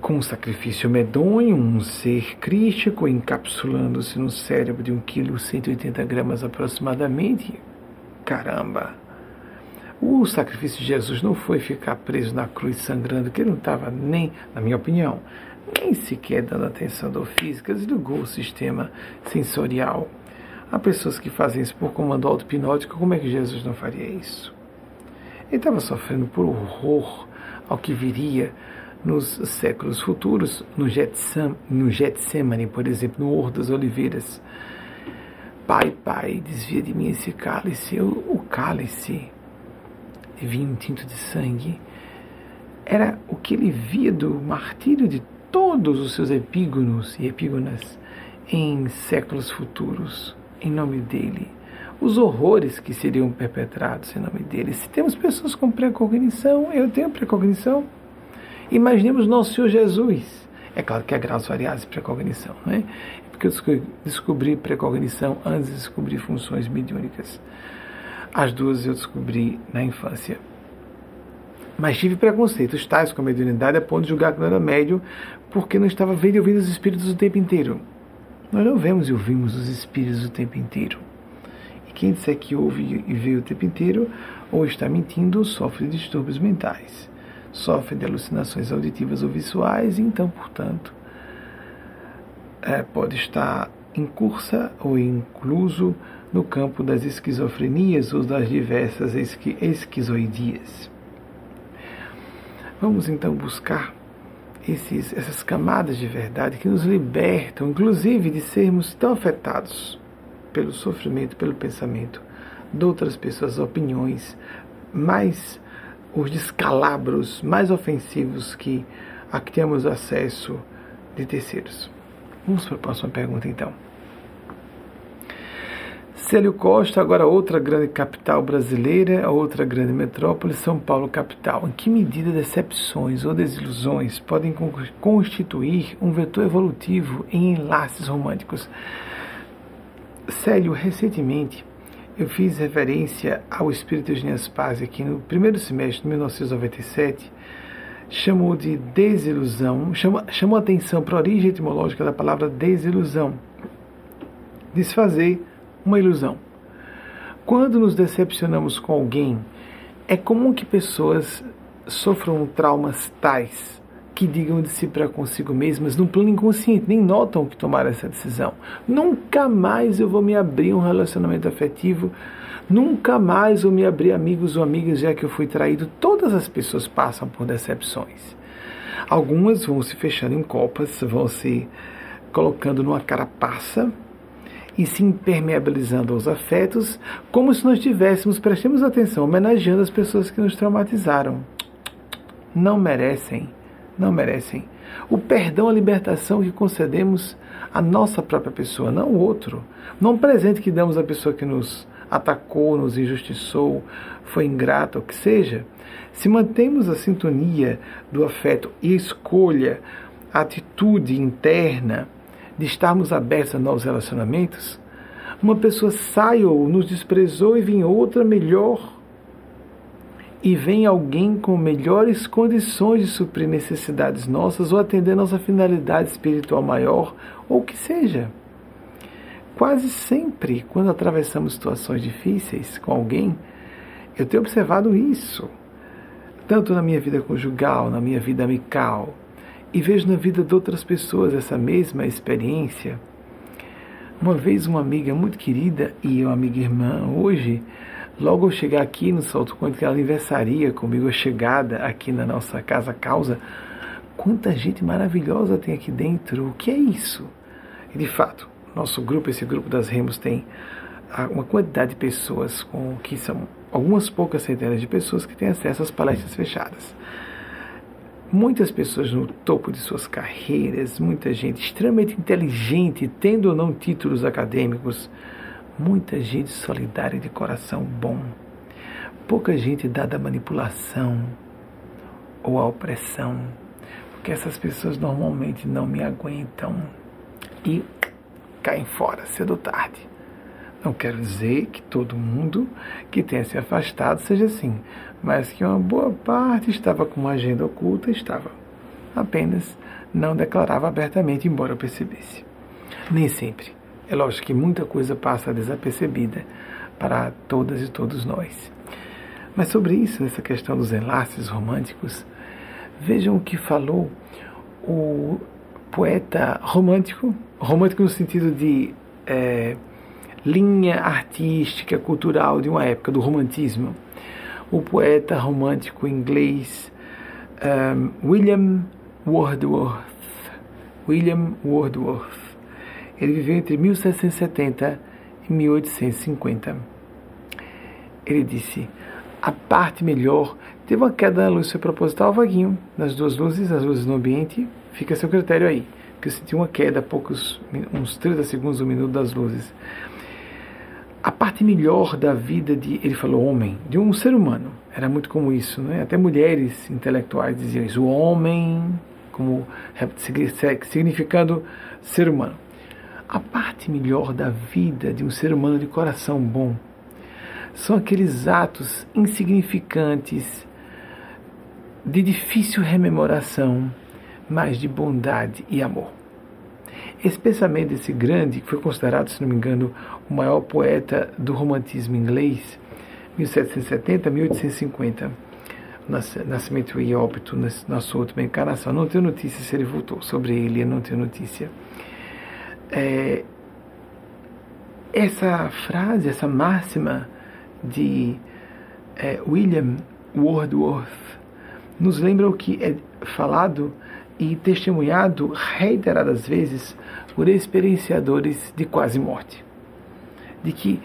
com um sacrifício medonho, um ser crítico encapsulando-se no cérebro de 1 kg 180 gramas aproximadamente. Caramba! O sacrifício de Jesus não foi ficar preso na cruz sangrando, que ele não estava nem, na minha opinião, nem sequer dando atenção do física, desligou o sistema sensorial. Há pessoas que fazem isso por comando auto-hipnótico, como é que Jesus não faria isso? Ele estava sofrendo por horror ao que viria nos séculos futuros, no, Getsam, no Getsemane, por exemplo, no Horto das Oliveiras. Pai, pai, desvia de mim esse cálice, o, o cálice de vinho tinto de sangue, era o que ele via do martírio de todos os seus epígonos e epígonas em séculos futuros, em nome dele. Os horrores que seriam perpetrados em nome dele. Se temos pessoas com precognição, eu tenho precognição. Imaginemos nosso Senhor Jesus. É claro que há graus variados de precognição, não é? Porque eu descobri precognição antes de descobrir funções mediúnicas. As duas eu descobri na infância. Mas tive preconceitos tais com a mediunidade a ponto de julgar que não era médio porque não estava vendo e ouvindo os espíritos o tempo inteiro. Nós não vemos e ouvimos os espíritos o tempo inteiro. Quem disser que ouve e vê o tempo inteiro, ou está mentindo, ou sofre de distúrbios mentais, sofre de alucinações auditivas ou visuais, e então, portanto, é, pode estar em cursa ou incluso no campo das esquizofrenias ou das diversas esqui esquizoidias. Vamos então buscar esses, essas camadas de verdade que nos libertam, inclusive, de sermos tão afetados pelo sofrimento, pelo pensamento, de outras pessoas, opiniões, mais os descalabros mais ofensivos que a que temos acesso de terceiros. Vamos para a próxima pergunta então. Célio Costa, agora outra grande capital brasileira, outra grande metrópole, São Paulo capital. Em que medida decepções ou desilusões podem constituir um vetor evolutivo em enlaces românticos? Célio, recentemente eu fiz referência ao espírito Eugênio Spazio que no primeiro semestre de 1997 chamou de desilusão, chamou, chamou atenção para a origem etimológica da palavra desilusão. Desfazer uma ilusão. Quando nos decepcionamos com alguém, é comum que pessoas sofram traumas tais que digam de si para consigo mesmas, no plano inconsciente, nem notam que tomaram essa decisão. Nunca mais eu vou me abrir um relacionamento afetivo, nunca mais vou me abrir amigos ou amigas já que eu fui traído. Todas as pessoas passam por decepções. Algumas vão se fechando em copas, vão se colocando numa carapaça e se impermeabilizando aos afetos, como se nós estivéssemos, prestemos atenção, homenageando as pessoas que nos traumatizaram. Não merecem, não merecem. O perdão, a libertação que concedemos à nossa própria pessoa, não o outro. Não o presente que damos à pessoa que nos atacou, nos injustiçou, foi ingrata, o que seja. Se mantemos a sintonia do afeto e escolha, a atitude interna, de estarmos abertos a novos relacionamentos, uma pessoa sai ou nos desprezou e vem outra melhor. E vem alguém com melhores condições de suprir necessidades nossas ou atender nossa finalidade espiritual maior, ou o que seja. Quase sempre, quando atravessamos situações difíceis com alguém, eu tenho observado isso, tanto na minha vida conjugal, na minha vida amical, e vejo na vida de outras pessoas essa mesma experiência. Uma vez uma amiga muito querida e uma amiga irmã, hoje, logo ao chegar aqui no Salto Quântico, ela aniversaria comigo a chegada aqui na nossa casa causa. Quanta gente maravilhosa tem aqui dentro, o que é isso? E de fato, nosso grupo, esse grupo das Remos, tem uma quantidade de pessoas com que são algumas poucas centenas de pessoas que têm acesso às palestras fechadas muitas pessoas no topo de suas carreiras, muita gente extremamente inteligente, tendo ou não títulos acadêmicos, muita gente solidária de coração bom, pouca gente dada à manipulação ou à opressão, porque essas pessoas normalmente não me aguentam e caem fora cedo ou tarde. Não quero dizer que todo mundo que tenha se afastado seja assim, mas que uma boa parte estava com uma agenda oculta, estava. Apenas não declarava abertamente, embora eu percebesse. Nem sempre. É lógico que muita coisa passa desapercebida para todas e todos nós. Mas sobre isso, nessa questão dos enlaces românticos, vejam o que falou o poeta romântico, romântico no sentido de é, linha artística, cultural de uma época, do romantismo o poeta romântico inglês um, William Wordsworth. William Wordsworth. Ele viveu entre 1770 e 1850. Ele disse: a parte melhor teve uma queda na luz, proposital vaguinho nas duas luzes, as luzes no ambiente, fica seu critério aí, que eu senti uma queda, poucos, uns 30 segundos, um minuto das luzes a parte melhor da vida de, ele falou homem, de um ser humano. Era muito como isso, né? Até mulheres intelectuais diziam isso, o homem como significando ser humano. A parte melhor da vida de um ser humano de coração bom são aqueles atos insignificantes de difícil rememoração, mas de bondade e amor. Esse pensamento desse grande, que foi considerado, se não me engano, o maior poeta do romantismo inglês, 1770 1850, nascimento e óbito na sua última encarnação. Não tenho notícia se ele voltou sobre ele, não tenho notícia. É, essa frase, essa máxima de é, William Wordsworth nos lembra o que é falado e testemunhado reiteradas vezes por experienciadores de quase morte. De que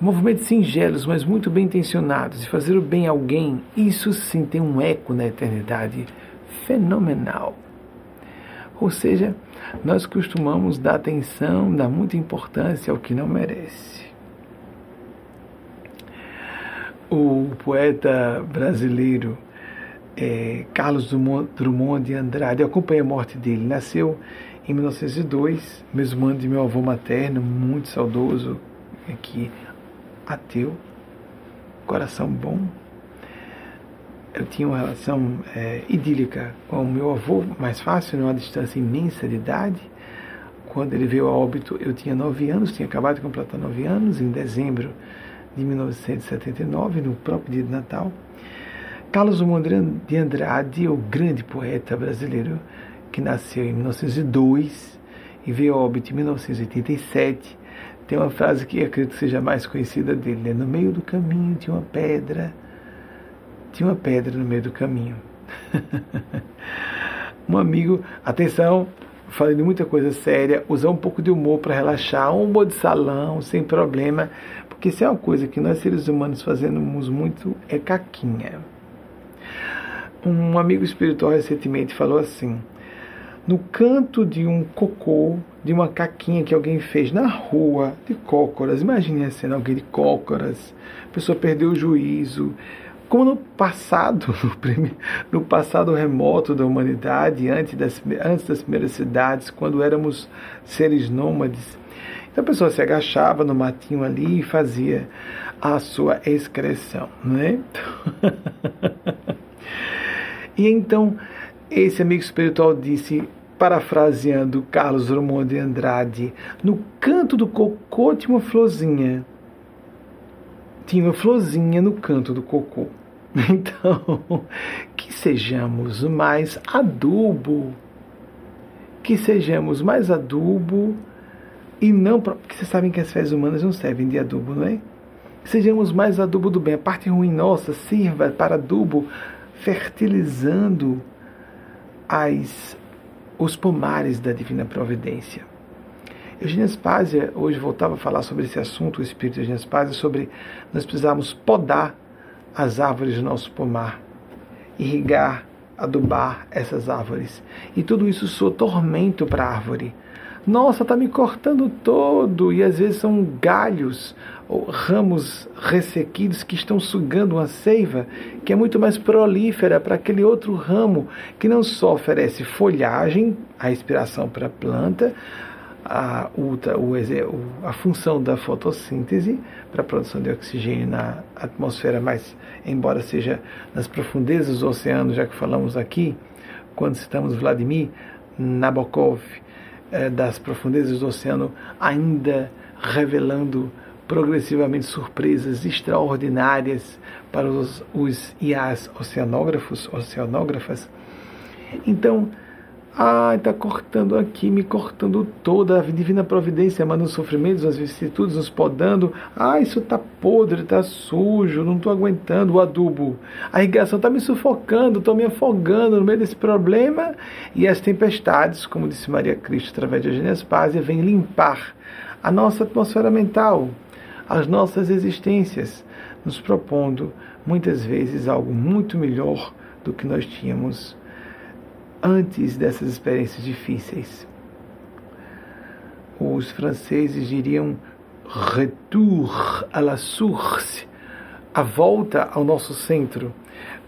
movimentos singelos, mas muito bem intencionados, e fazer o bem a alguém, isso sim tem um eco na eternidade fenomenal. Ou seja, nós costumamos dar atenção, dar muita importância ao que não merece. O poeta brasileiro é, Carlos Drummond de Andrade, eu acompanhei a morte dele, nasceu em 1902, mesmo ano de meu avô materno, muito saudoso, aqui ateu, coração bom. Eu tinha uma relação é, idílica com o meu avô, mais fácil, numa distância imensa de idade. Quando ele veio a óbito, eu tinha nove anos, tinha acabado de completar nove anos, em dezembro de 1979, no próprio dia de Natal. Carlos Drummond de Andrade, o grande poeta brasileiro, que nasceu em 1902 e veio a óbito em 1987, tem uma frase que acredito que seja mais conhecida dele, né? No meio do caminho tinha uma pedra, tinha uma pedra no meio do caminho. um amigo, atenção, falando muita coisa séria, usar um pouco de humor para relaxar, um humor de salão, sem problema, porque se é uma coisa que nós seres humanos fazemos muito, é caquinha. Um amigo espiritual recentemente falou assim: no canto de um cocô, de uma caquinha que alguém fez na rua, de cócoras. Imagine a cena, alguém de cócoras, a pessoa perdeu o juízo. Como no passado, no passado remoto da humanidade, antes das, antes das primeiras cidades, quando éramos seres nômades. Então a pessoa se agachava no matinho ali e fazia a sua excreção, né? e então esse amigo espiritual disse, parafraseando Carlos Drummond de Andrade, no canto do tinha uma florzinha. Tinha uma florzinha no canto do cocô. Então, que sejamos mais adubo, que sejamos mais adubo e não. Porque vocês sabem que as fezes humanas não servem de adubo, não é? Sejamos mais adubo do bem. A parte ruim nossa sirva para adubo, fertilizando as, os pomares da divina providência. Eugênia Spazia hoje voltava a falar sobre esse assunto, o espírito de Eugênia Spazia, sobre nós precisarmos podar as árvores do nosso pomar, irrigar, adubar essas árvores. E tudo isso soa tormento para a árvore. Nossa, está me cortando todo! E às vezes são galhos ou ramos ressequidos que estão sugando uma seiva que é muito mais prolífera para aquele outro ramo que não só oferece folhagem, a respiração para a planta, a, a função da fotossíntese para a produção de oxigênio na atmosfera, mas embora seja nas profundezas do oceano, já que falamos aqui, quando citamos Vladimir Nabokov, eh, das profundezas do oceano, ainda revelando progressivamente surpresas extraordinárias para os, os IAs oceanógrafos, oceanógrafas. Então, ai, está cortando aqui, me cortando toda, a divina providência manda os sofrimentos, as vicissitudes, nos podando. Ah, isso está podre, está sujo, não estou aguentando o adubo. A irrigação está me sufocando, estou me afogando no meio desse problema. E as tempestades, como disse Maria Cristo através de Eugênia Spásia, vêm limpar a nossa atmosfera mental, as nossas existências, nos propondo muitas vezes algo muito melhor do que nós tínhamos antes dessas experiências difíceis. Os franceses diriam retour à la source, a volta ao nosso centro.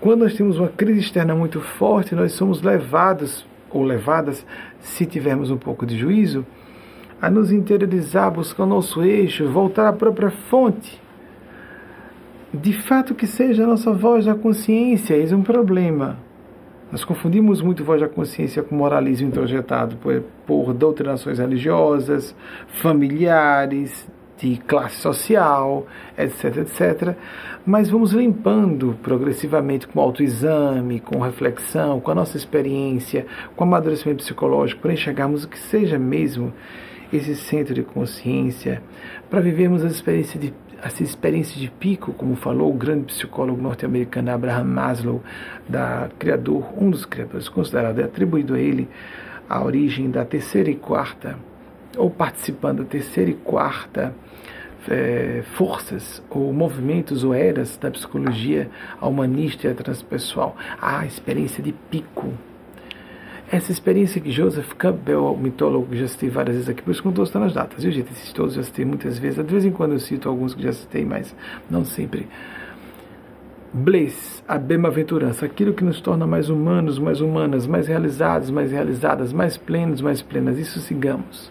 Quando nós temos uma crise externa muito forte, nós somos levados ou levadas, se tivermos um pouco de juízo, a nos interiorizar, buscar o nosso eixo, voltar à própria fonte. De fato, que seja a nossa voz da consciência, esse é um problema. Nós confundimos muito voz da consciência com moralismo introjetado por, por doutrinações religiosas, familiares, de classe social, etc, etc. Mas vamos limpando progressivamente com autoexame, com reflexão, com a nossa experiência, com amadurecimento psicológico, para enxergarmos o que seja mesmo esse centro de consciência, para vivermos as experiências de as experiências de pico, como falou o grande psicólogo norte-americano Abraham Maslow, da criador, um dos criadores considerado, é atribuído a ele a origem da terceira e quarta, ou participando da terceira e quarta é, forças ou movimentos ou eras da psicologia humanista e transpessoal. A experiência de pico. Essa experiência que Joseph Campbell, mitólogo, já citei várias vezes aqui, por isso que citando as datas, viu gente? Esses todos já citei muitas vezes, de vez em quando eu cito alguns que já citei, mas não sempre. Bliss, a bem-aventurança, aquilo que nos torna mais humanos, mais humanas, mais realizados, mais realizadas, mais plenos, mais plenas, isso sigamos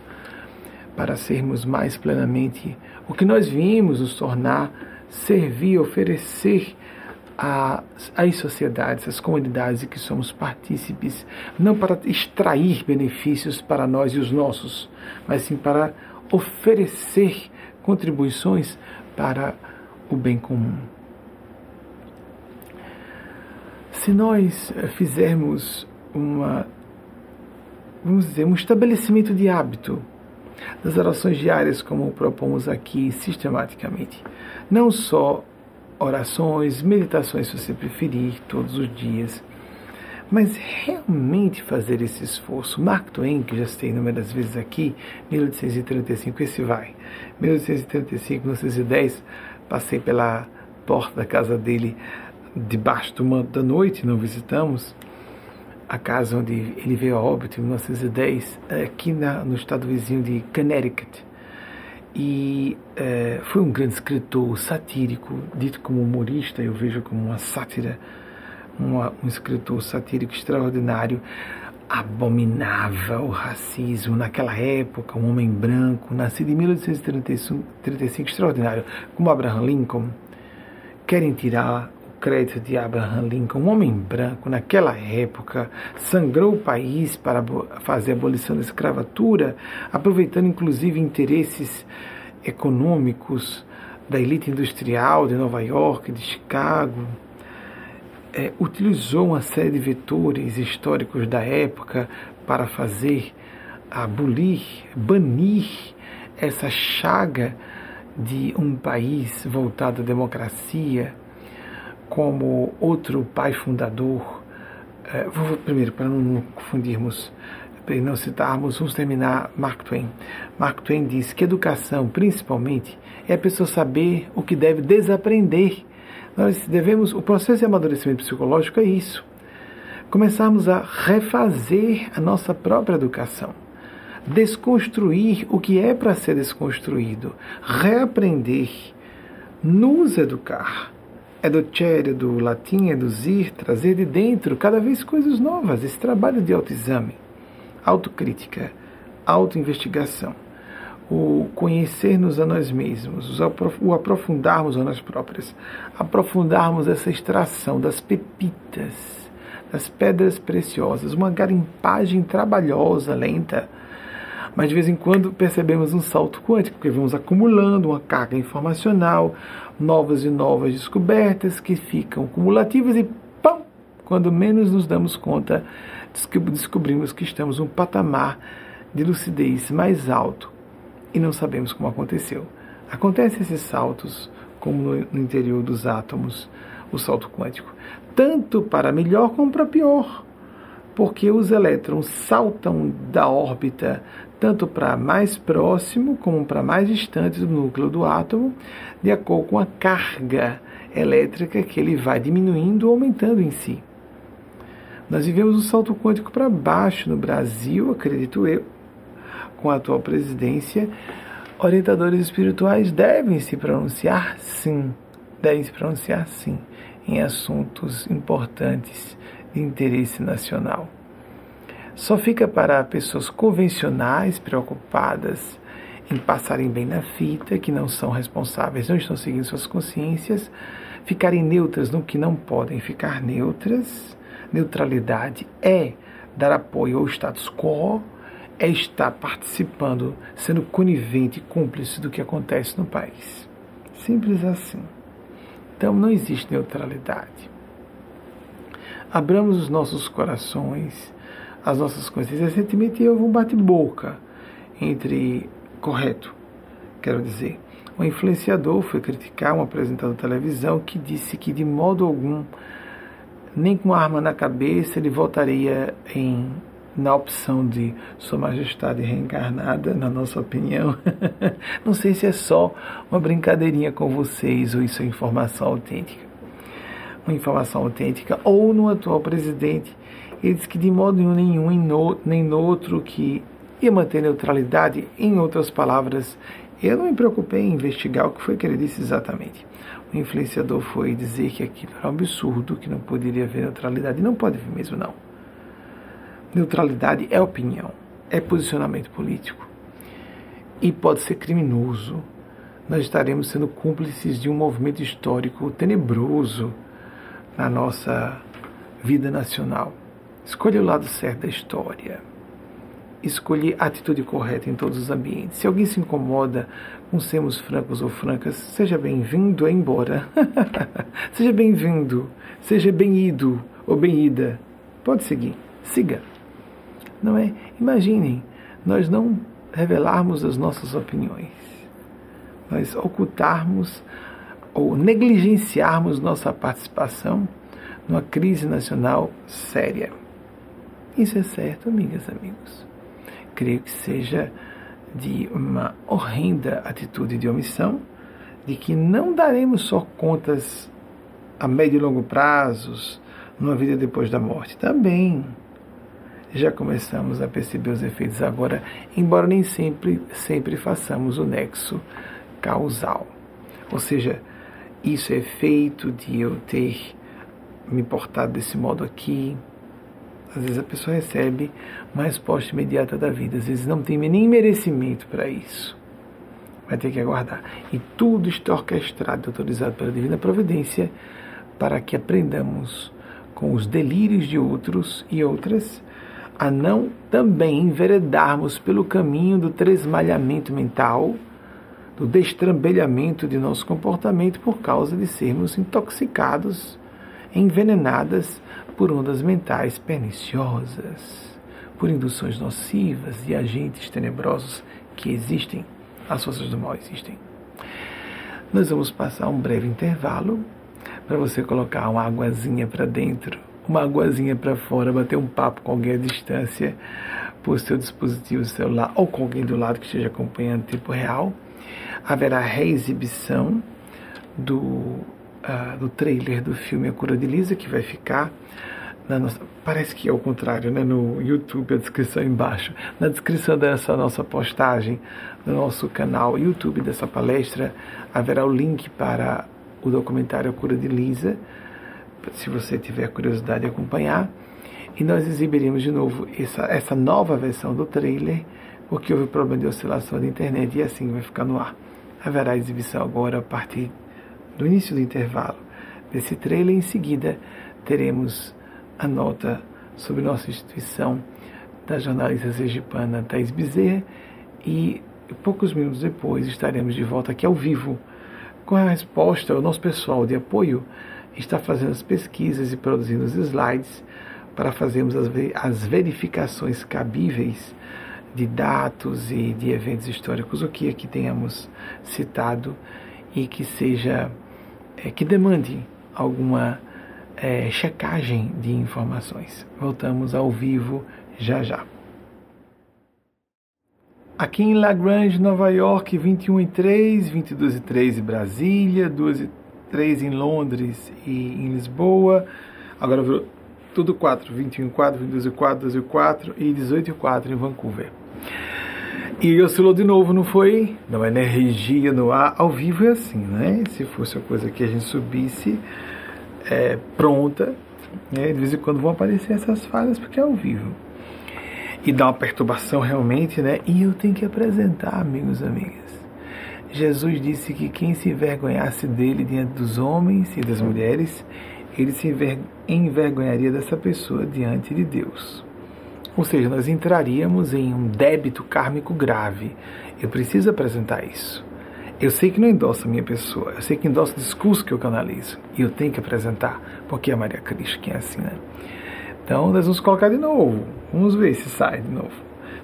para sermos mais plenamente o que nós vimos nos tornar, servir, oferecer às sociedades, às comunidades em que somos partícipes, não para extrair benefícios para nós e os nossos, mas sim para oferecer contribuições para o bem comum. Se nós fizermos uma, vamos dizer, um estabelecimento de hábito das orações diárias, como propomos aqui sistematicamente. Não só orações, meditações, se você preferir, todos os dias, mas realmente fazer esse esforço. Mark Twain, que já citei inúmeras vezes aqui, 1835, esse vai. 1835, 1910, passei pela porta da casa dele, debaixo do manto da noite, não visitamos a casa onde ele veio a óbito em 1910, aqui na, no estado vizinho de Connecticut. E é, foi um grande escritor satírico, dito como humorista, eu vejo como uma sátira, uma, um escritor satírico extraordinário. Abominava o racismo naquela época, um homem branco, nascido em 1835, extraordinário, como Abraham Lincoln. Querem tirar crédito de Abraham Lincoln, um homem branco naquela época, sangrou o país para fazer a abolição da escravatura, aproveitando inclusive interesses econômicos da elite industrial de Nova York, de Chicago. É, utilizou uma série de vetores históricos da época para fazer abolir, banir essa chaga de um país voltado à democracia, como outro pai fundador. É, vou, primeiro, para não confundirmos, para não citarmos, vamos terminar Mark Twain. Mark Twain diz que educação, principalmente, é a pessoa saber o que deve desaprender. Nós devemos, o processo de amadurecimento psicológico é isso. Começarmos a refazer a nossa própria educação desconstruir o que é para ser desconstruído, reaprender, nos educar é do cere, do latim, é do zir, trazer de dentro cada vez coisas novas. Esse trabalho de autoexame, autocrítica, autoinvestigação, o conhecer-nos a nós mesmos, o aprofundarmos a nós próprios, aprofundarmos essa extração das pepitas, das pedras preciosas, uma garimpagem trabalhosa, lenta, mas de vez em quando percebemos um salto quântico, porque vamos acumulando uma carga informacional, novas e novas descobertas que ficam cumulativas e pam, quando menos nos damos conta, descobrimos que estamos num patamar de lucidez mais alto e não sabemos como aconteceu. Acontecem esses saltos como no interior dos átomos, o salto quântico, tanto para melhor como para pior, porque os elétrons saltam da órbita tanto para mais próximo como para mais distante do núcleo do átomo, de acordo com a carga elétrica que ele vai diminuindo ou aumentando em si. Nós vivemos um salto quântico para baixo no Brasil, acredito eu, com a atual presidência. Orientadores espirituais devem se pronunciar sim, devem se pronunciar sim em assuntos importantes de interesse nacional só fica para pessoas convencionais, preocupadas em passarem bem na fita, que não são responsáveis, não estão seguindo suas consciências, ficarem neutras no que não podem ficar neutras. Neutralidade é dar apoio ao status quo, é estar participando, sendo conivente e cúmplice do que acontece no país. Simples assim. Então não existe neutralidade. Abramos os nossos corações as nossas consciências. Recentemente houve um bate-boca entre. Correto, quero dizer. Um influenciador foi criticar um apresentador de televisão que disse que de modo algum, nem com arma na cabeça, ele votaria em na opção de Sua Majestade reencarnada, na nossa opinião. Não sei se é só uma brincadeirinha com vocês ou isso é informação autêntica. Uma informação autêntica, ou no atual presidente, ele diz que de modo nenhum, nem no outro, que ia manter neutralidade. Em outras palavras, eu não me preocupei em investigar o que foi que ele disse exatamente. O influenciador foi dizer que aquilo era um absurdo, que não poderia haver neutralidade. Não pode haver mesmo, não. Neutralidade é opinião, é posicionamento político e pode ser criminoso. Nós estaremos sendo cúmplices de um movimento histórico tenebroso na nossa vida nacional. Escolha o lado certo da história. Escolher a atitude correta em todos os ambientes. Se alguém se incomoda com sermos francos ou francas, seja bem-vindo embora. seja bem-vindo, seja bem-ido ou bem-ida. Pode seguir, siga. Não é? Imaginem, nós não revelarmos as nossas opiniões, nós ocultarmos ou negligenciarmos nossa participação numa crise nacional séria. Isso é certo, amigas amigos. Creio que seja de uma horrenda atitude de omissão, de que não daremos só contas a médio e longo prazos, numa vida depois da morte. Também já começamos a perceber os efeitos agora, embora nem sempre, sempre façamos o nexo causal. Ou seja, isso é feito de eu ter me portado desse modo aqui, às vezes a pessoa recebe uma resposta imediata da vida, às vezes não tem nem merecimento para isso. Vai ter que aguardar. E tudo está orquestrado, autorizado pela divina providência, para que aprendamos com os delírios de outros e outras a não também enveredarmos pelo caminho do tresmalhamento mental, do destrambelhamento de nosso comportamento por causa de sermos intoxicados, envenenadas por ondas mentais perniciosas, por induções nocivas e agentes tenebrosos que existem, as forças do mal existem. Nós vamos passar um breve intervalo para você colocar uma águazinha para dentro, uma águazinha para fora, bater um papo com alguém à distância por seu dispositivo celular ou com alguém do lado que esteja acompanhando em tempo real. Haverá reexibição do uh, do trailer do filme A Cura de Lisa, que vai ficar nossa. Parece que é o contrário, né? No YouTube, a descrição embaixo. Na descrição dessa nossa postagem, no nosso canal YouTube dessa palestra, haverá o link para o documentário A Cura de Lisa, se você tiver curiosidade de acompanhar. E nós exibiremos de novo essa, essa nova versão do trailer, porque houve problema de oscilação da internet e assim vai ficar no ar. Haverá exibição agora a partir do início do intervalo desse trailer. Em seguida, teremos a nota sobre nossa instituição da jornalista sergipana Thais Bezerra e poucos minutos depois estaremos de volta aqui ao vivo com a resposta. O nosso pessoal de apoio está fazendo as pesquisas e produzindo os slides para fazermos as verificações cabíveis de dados e de eventos históricos, o que aqui tenhamos citado e que seja é, que demande alguma é, checagem de informações. Voltamos ao vivo já já. Aqui em Lagrange, Nova York, 21 e 3, 22 e 3 em Brasília, 2 e 3 em Londres e em Lisboa. Agora virou tudo 4, 21 e 4, 22 e 4, 12 e 4 e 18 e 4 em Vancouver. E oscilou de novo, não foi? Não, energia no ar, ao vivo é assim, né? Se fosse uma coisa que a gente subisse é, pronta, né? de vez em quando vão aparecer essas falhas porque é ao vivo. E dá uma perturbação realmente, né? E eu tenho que apresentar, amigos e amigas. Jesus disse que quem se envergonhasse dele diante dos homens e das mulheres, ele se envergonharia dessa pessoa diante de Deus. Ou seja, nós entraríamos em um débito kármico grave. Eu preciso apresentar isso. Eu sei que não endossa a minha pessoa, eu sei que endossa o discurso que eu canalizo. E eu tenho que apresentar, porque é a Maria Cristo que é assim, né? Então, nós vamos colocar de novo. Vamos ver se sai de novo.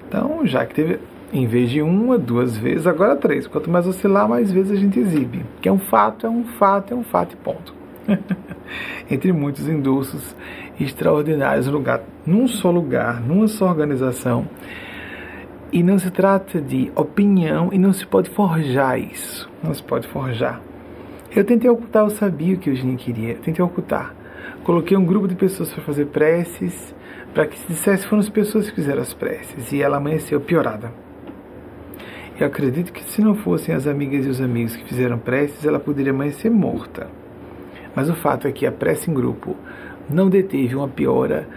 Então, já que teve, em vez de uma, duas vezes, agora três. Quanto mais oscilar, mais vezes a gente exibe. Que é um fato, é um fato, é um fato e ponto. entre muitos endossos extraordinários, lugar, num só lugar, numa só organização. E não se trata de opinião e não se pode forjar isso. Não se pode forjar. Eu tentei ocultar, eu sabia o que o Eugênia queria. Tentei ocultar. Coloquei um grupo de pessoas para fazer preces, para que se dissesse foram as pessoas que fizeram as preces. E ela amanheceu piorada. Eu acredito que se não fossem as amigas e os amigos que fizeram preces, ela poderia amanhecer morta. Mas o fato é que a prece em grupo não deteve uma piora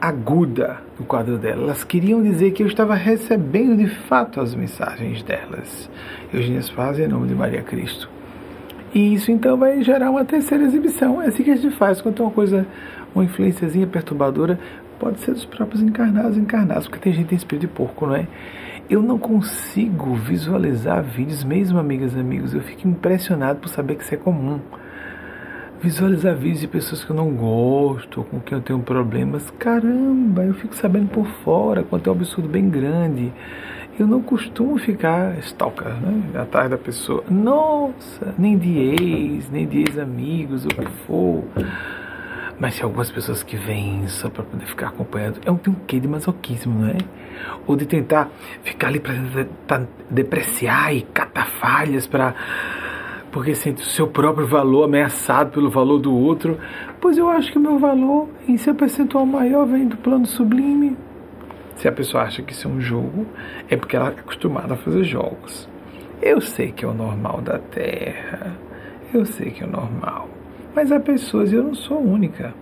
aguda no quadro dela. Elas queriam dizer que eu estava recebendo de fato as mensagens delas. Eugênia Spaz em nome de Maria Cristo. E isso então vai gerar uma terceira exibição. É assim que a gente faz quando tem uma coisa, uma influenciazinha perturbadora, pode ser dos próprios encarnados encarnados, porque tem gente que tem espírito de porco, não é? Eu não consigo visualizar vídeos, mesmo amigas e amigos, eu fico impressionado por saber que isso é comum visualizar vídeos de pessoas que eu não gosto, com quem eu tenho problemas. Caramba, eu fico sabendo por fora quanto é um absurdo bem grande. Eu não costumo ficar stalker, né? Atrás da pessoa. Nossa, nem de ex, nem de ex-amigos, o que for. Mas tem algumas pessoas que vêm só para poder ficar acompanhando. É um, um quê de masoquismo, não é? Ou de tentar ficar ali para depreciar e catar falhas para porque sente o seu próprio valor ameaçado pelo valor do outro, pois eu acho que o meu valor, em seu percentual maior, vem do plano sublime. Se a pessoa acha que isso é um jogo, é porque ela é acostumada a fazer jogos. Eu sei que é o normal da Terra, eu sei que é o normal, mas há pessoas, e eu não sou única,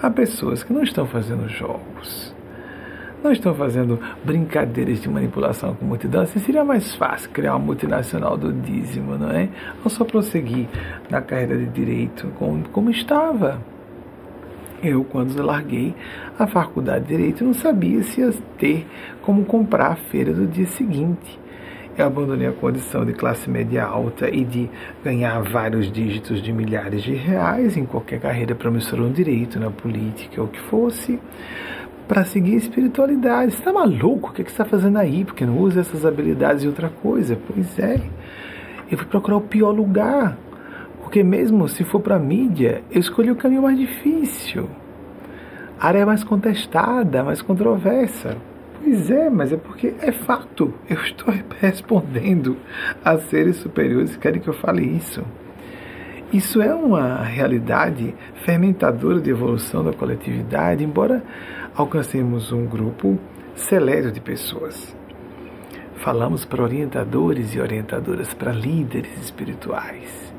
há pessoas que não estão fazendo jogos não estão fazendo brincadeiras de manipulação com multidão. Assim seria mais fácil criar uma multinacional do dízimo, não é? Ou só prosseguir na carreira de direito como, como estava. Eu, quando larguei a faculdade de Direito, não sabia se ia ter como comprar a feira do dia seguinte. Eu abandonei a condição de classe média alta e de ganhar vários dígitos de milhares de reais em qualquer carreira promissora no direito, na política, ou o que fosse para seguir a espiritualidade. Você está maluco? O que, você está fazendo aí? Porque não usa essas habilidades e outra coisa? Pois é. Eu fui procurar o pior lugar. Porque mesmo se for para a mídia, eu escolhi o caminho mais difícil. A área mais contestada, mais controversa. Pois é, mas é porque é fato. Eu estou respondendo a seres superiores que querem que eu fale isso. Isso é uma realidade fermentadora de evolução da coletividade, embora alcancemos um grupo seleto de pessoas. Falamos para orientadores e orientadoras, para líderes espirituais,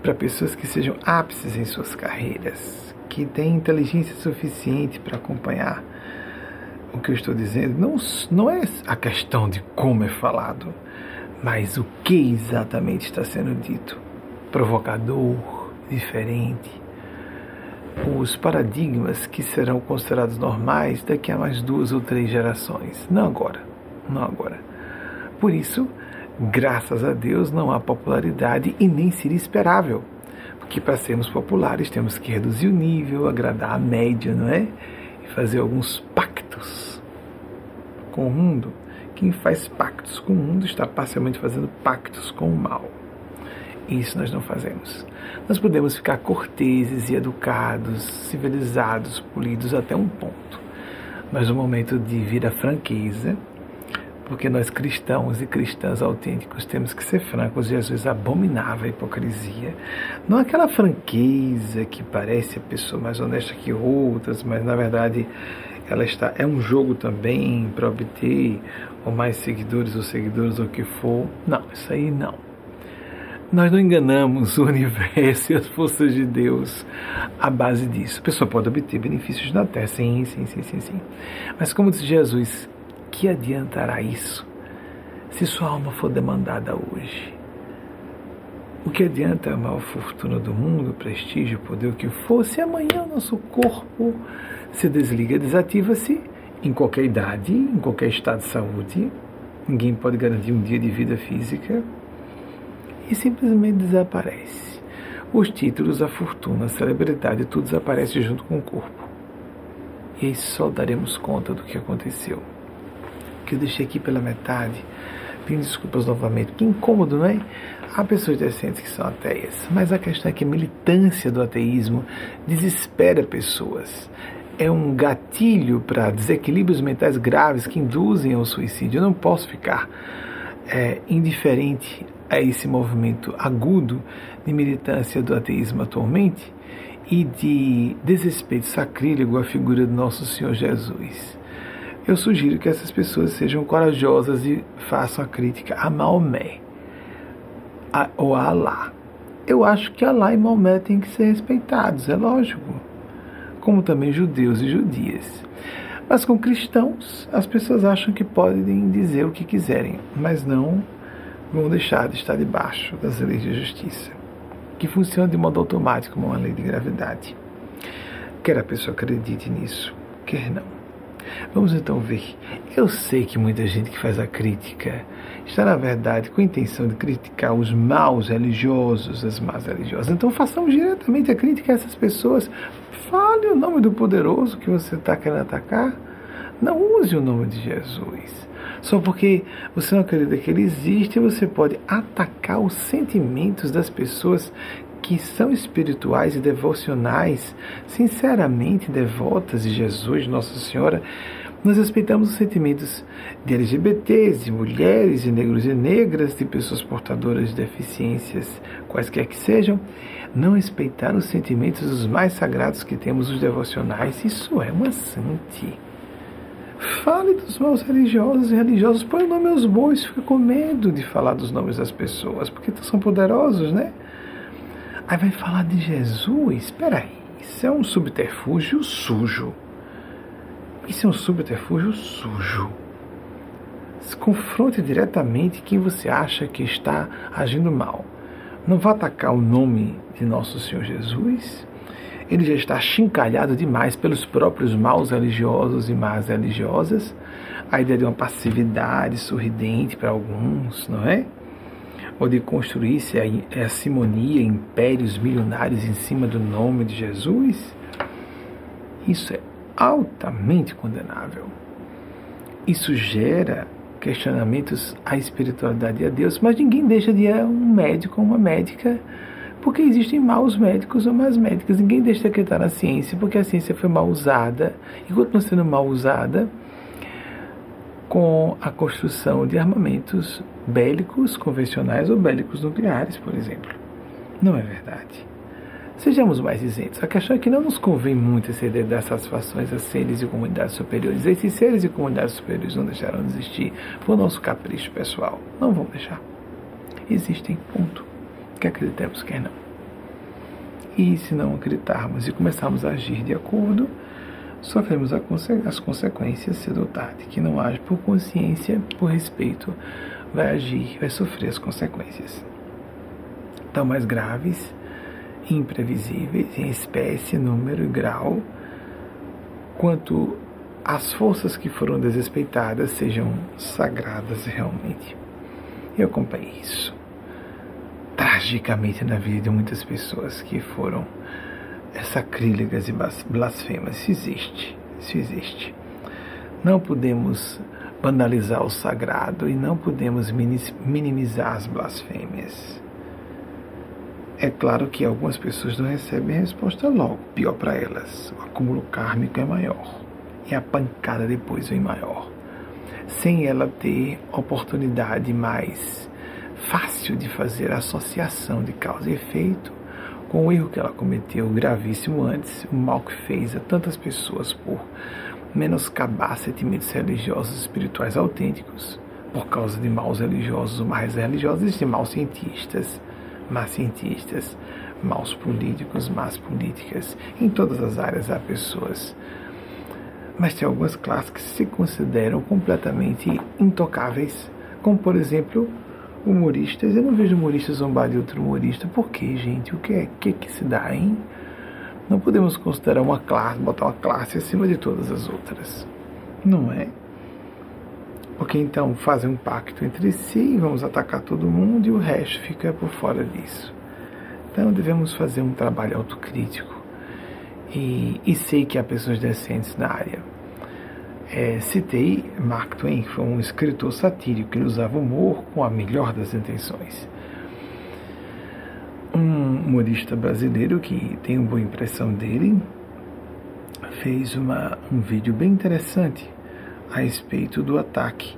para pessoas que sejam ápices em suas carreiras, que têm inteligência suficiente para acompanhar o que eu estou dizendo. Não, não é a questão de como é falado, mas o que exatamente está sendo dito. Provocador, diferente, os paradigmas que serão considerados normais daqui a mais duas ou três gerações. Não agora. Não agora. Por isso, graças a Deus, não há popularidade e nem seria esperável. Porque para sermos populares temos que reduzir o nível, agradar a média, não é? E fazer alguns pactos com o mundo. Quem faz pactos com o mundo está parcialmente fazendo pactos com o mal. Isso nós não fazemos. Nós podemos ficar corteses e educados, civilizados, polidos até um ponto. Mas no momento de vir a franqueza, porque nós cristãos e cristãs autênticos temos que ser francos, Jesus abominava a hipocrisia. Não aquela franqueza que parece a pessoa mais honesta que outras, mas na verdade ela está é um jogo também para obter ou mais seguidores ou seguidores ou o que for. Não, isso aí não. Nós não enganamos o universo e as forças de Deus à base disso. A pessoa pode obter benefícios na terra, sim, sim, sim, sim, sim. Mas como diz Jesus, que adiantará isso se sua alma for demandada hoje? O que adianta a maior fortuna do mundo, prestígio, poder, o que for, se amanhã o nosso corpo se desliga, desativa-se em qualquer idade, em qualquer estado de saúde, ninguém pode garantir um dia de vida física, e simplesmente desaparece. Os títulos, a fortuna, a celebridade, tudo desaparece junto com o corpo. E aí só daremos conta do que aconteceu. Que eu deixei aqui pela metade. Pedindo desculpas novamente. Que incômodo, não é? há pessoas decentes que são ateias, mas a questão é que a militância do ateísmo desespera pessoas. É um gatilho para desequilíbrios mentais graves que induzem ao suicídio. Eu não posso ficar é, indiferente a esse movimento agudo de militância do ateísmo atualmente e de desrespeito sacrílego à figura do nosso Senhor Jesus. Eu sugiro que essas pessoas sejam corajosas e façam a crítica a Maomé a, ou a Alá. Eu acho que Alá e Maomé têm que ser respeitados, é lógico, como também judeus e judias. Mas com cristãos, as pessoas acham que podem dizer o que quiserem, mas não vão deixar de estar debaixo das leis de justiça, que funcionam de modo automático como uma lei de gravidade. Quer a pessoa acredite nisso, quer não. Vamos então ver. Eu sei que muita gente que faz a crítica está, na verdade, com a intenção de criticar os maus religiosos, as más religiosas. Então façamos diretamente a crítica a essas pessoas. Fale o nome do poderoso que você está querendo atacar. Não use o nome de Jesus. Só porque você não acredita que ele existe, você pode atacar os sentimentos das pessoas que são espirituais e devocionais, sinceramente devotas de Jesus, Nossa Senhora, nós respeitamos os sentimentos de LGBTs, de mulheres, de negros e negras, de pessoas portadoras de deficiências, quaisquer que sejam. Não respeitar os sentimentos dos mais sagrados que temos, os devocionais, isso é uma sante. Fale dos maus religiosos e religiosos, põe o nome aos bois, fica com medo de falar dos nomes das pessoas, porque são poderosos, né? Aí vai falar de Jesus? Espera aí, isso é um subterfúgio sujo. Isso é um subterfúgio sujo. Se confronte diretamente quem você acha que está agindo mal. Não vá atacar o nome de nosso Senhor Jesus. Ele já está chincalhado demais pelos próprios maus religiosos e más religiosas. A ideia de uma passividade sorridente para alguns, não é? ou de construir-se a, a simonia, impérios milionários em cima do nome de Jesus, isso é altamente condenável. Isso gera questionamentos à espiritualidade e a Deus, mas ninguém deixa de ir um médico ou uma médica porque existem maus médicos ou más médicas. Ninguém deixa de acreditar na ciência porque a ciência foi mal usada e continua sendo mal usada com a construção de armamentos bélicos convencionais ou bélicos nucleares, por exemplo. Não é verdade. Sejamos mais isentos. A questão é que não nos convém muito ideia das satisfações a seres e comunidades superiores. Esses seres e comunidades superiores não deixaram de existir por nosso capricho pessoal. Não vão deixar. Existem, ponto. Que acreditemos, quer não. E se não acreditarmos e começarmos a agir de acordo, sofremos as consequências cedo ou tarde. Que não age por consciência, por respeito, vai agir, vai sofrer as consequências. Tão mais graves, imprevisíveis em espécie, número e grau, quanto as forças que foram desrespeitadas sejam sagradas realmente. Eu acompanhei isso tragicamente na vida de muitas pessoas que foram sacrílegas e blasfemas. Isso existe, isso existe. Não podemos banalizar o sagrado e não podemos minimizar as blasfêmias. É claro que algumas pessoas não recebem a resposta logo, pior para elas. O acúmulo kármico é maior e a pancada depois vem maior. Sem ela ter oportunidade mais fácil de fazer associação de causa e efeito com o erro que ela cometeu gravíssimo antes, o mal que fez a tantas pessoas por menoscabar sentimentos religiosos e espirituais autênticos por causa de maus religiosos ou mais religiosos e maus cientistas, más cientistas, maus políticos, más políticas. Em todas as áreas há pessoas. Mas tem algumas classes que se consideram completamente intocáveis, como por exemplo humoristas. Eu não vejo humoristas zombar de outro humorista. Por quê, gente? O que é que, que se dá, hein? Não podemos considerar uma classe, botar uma classe acima de todas as outras. Não é? Porque então fazem um pacto entre si vamos atacar todo mundo e o resto fica por fora disso. Então devemos fazer um trabalho autocrítico. E, e sei que há pessoas decentes na área. É, citei Mark Twain, que foi um escritor satírico, ele usava humor com a melhor das intenções. um humorista brasileiro que tem uma boa impressão dele fez uma, um vídeo bem interessante a respeito do ataque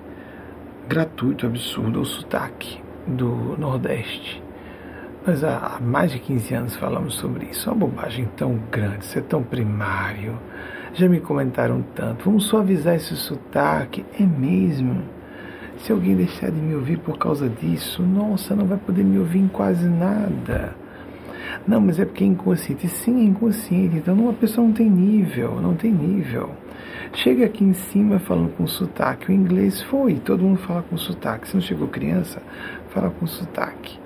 gratuito, absurdo ao sotaque do Nordeste. Nós há mais de 15 anos falamos sobre isso. Uma bobagem tão grande, isso é tão primário. Já me comentaram tanto. Vamos suavizar esse sotaque. É mesmo. Se alguém deixar de me ouvir por causa disso, nossa, não vai poder me ouvir em quase nada. Não, mas é porque é inconsciente. Sim, é inconsciente. Então uma pessoa não tem nível, não tem nível. Chega aqui em cima falando com sotaque. O inglês foi, todo mundo fala com sotaque. Se não chegou criança, fala com sotaque.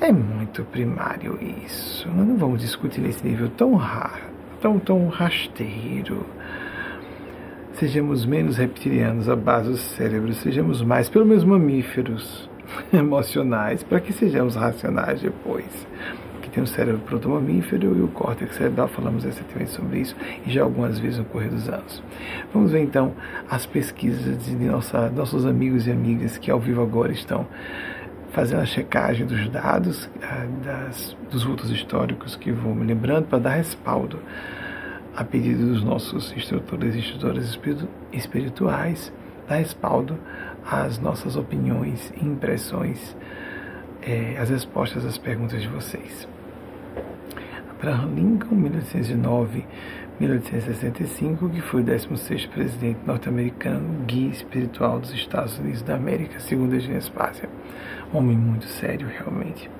É muito primário isso. Nós não vamos discutir nesse nível tão raro, tão, tão rasteiro sejamos menos reptilianos à base do cérebro, sejamos mais, pelo menos, mamíferos emocionais, para que sejamos racionais depois. Que tem o cérebro protomamífero e o córtex cerebral, falamos recentemente sobre isso e já algumas vezes no correr dos anos. Vamos ver então as pesquisas de nossa, nossos amigos e amigas que ao vivo agora estão fazendo a checagem dos dados, ah, das, dos vultos históricos que vou me lembrando para dar respaldo a pedido dos nossos instrutores e instrutoras espirituais, dá respaldo às nossas opiniões e impressões, é, as respostas às perguntas de vocês. Abraham Lincoln, 1809-1865, que foi o 16º presidente norte-americano, guia espiritual dos Estados Unidos da América, segundo a Genespásia. Homem muito sério, realmente.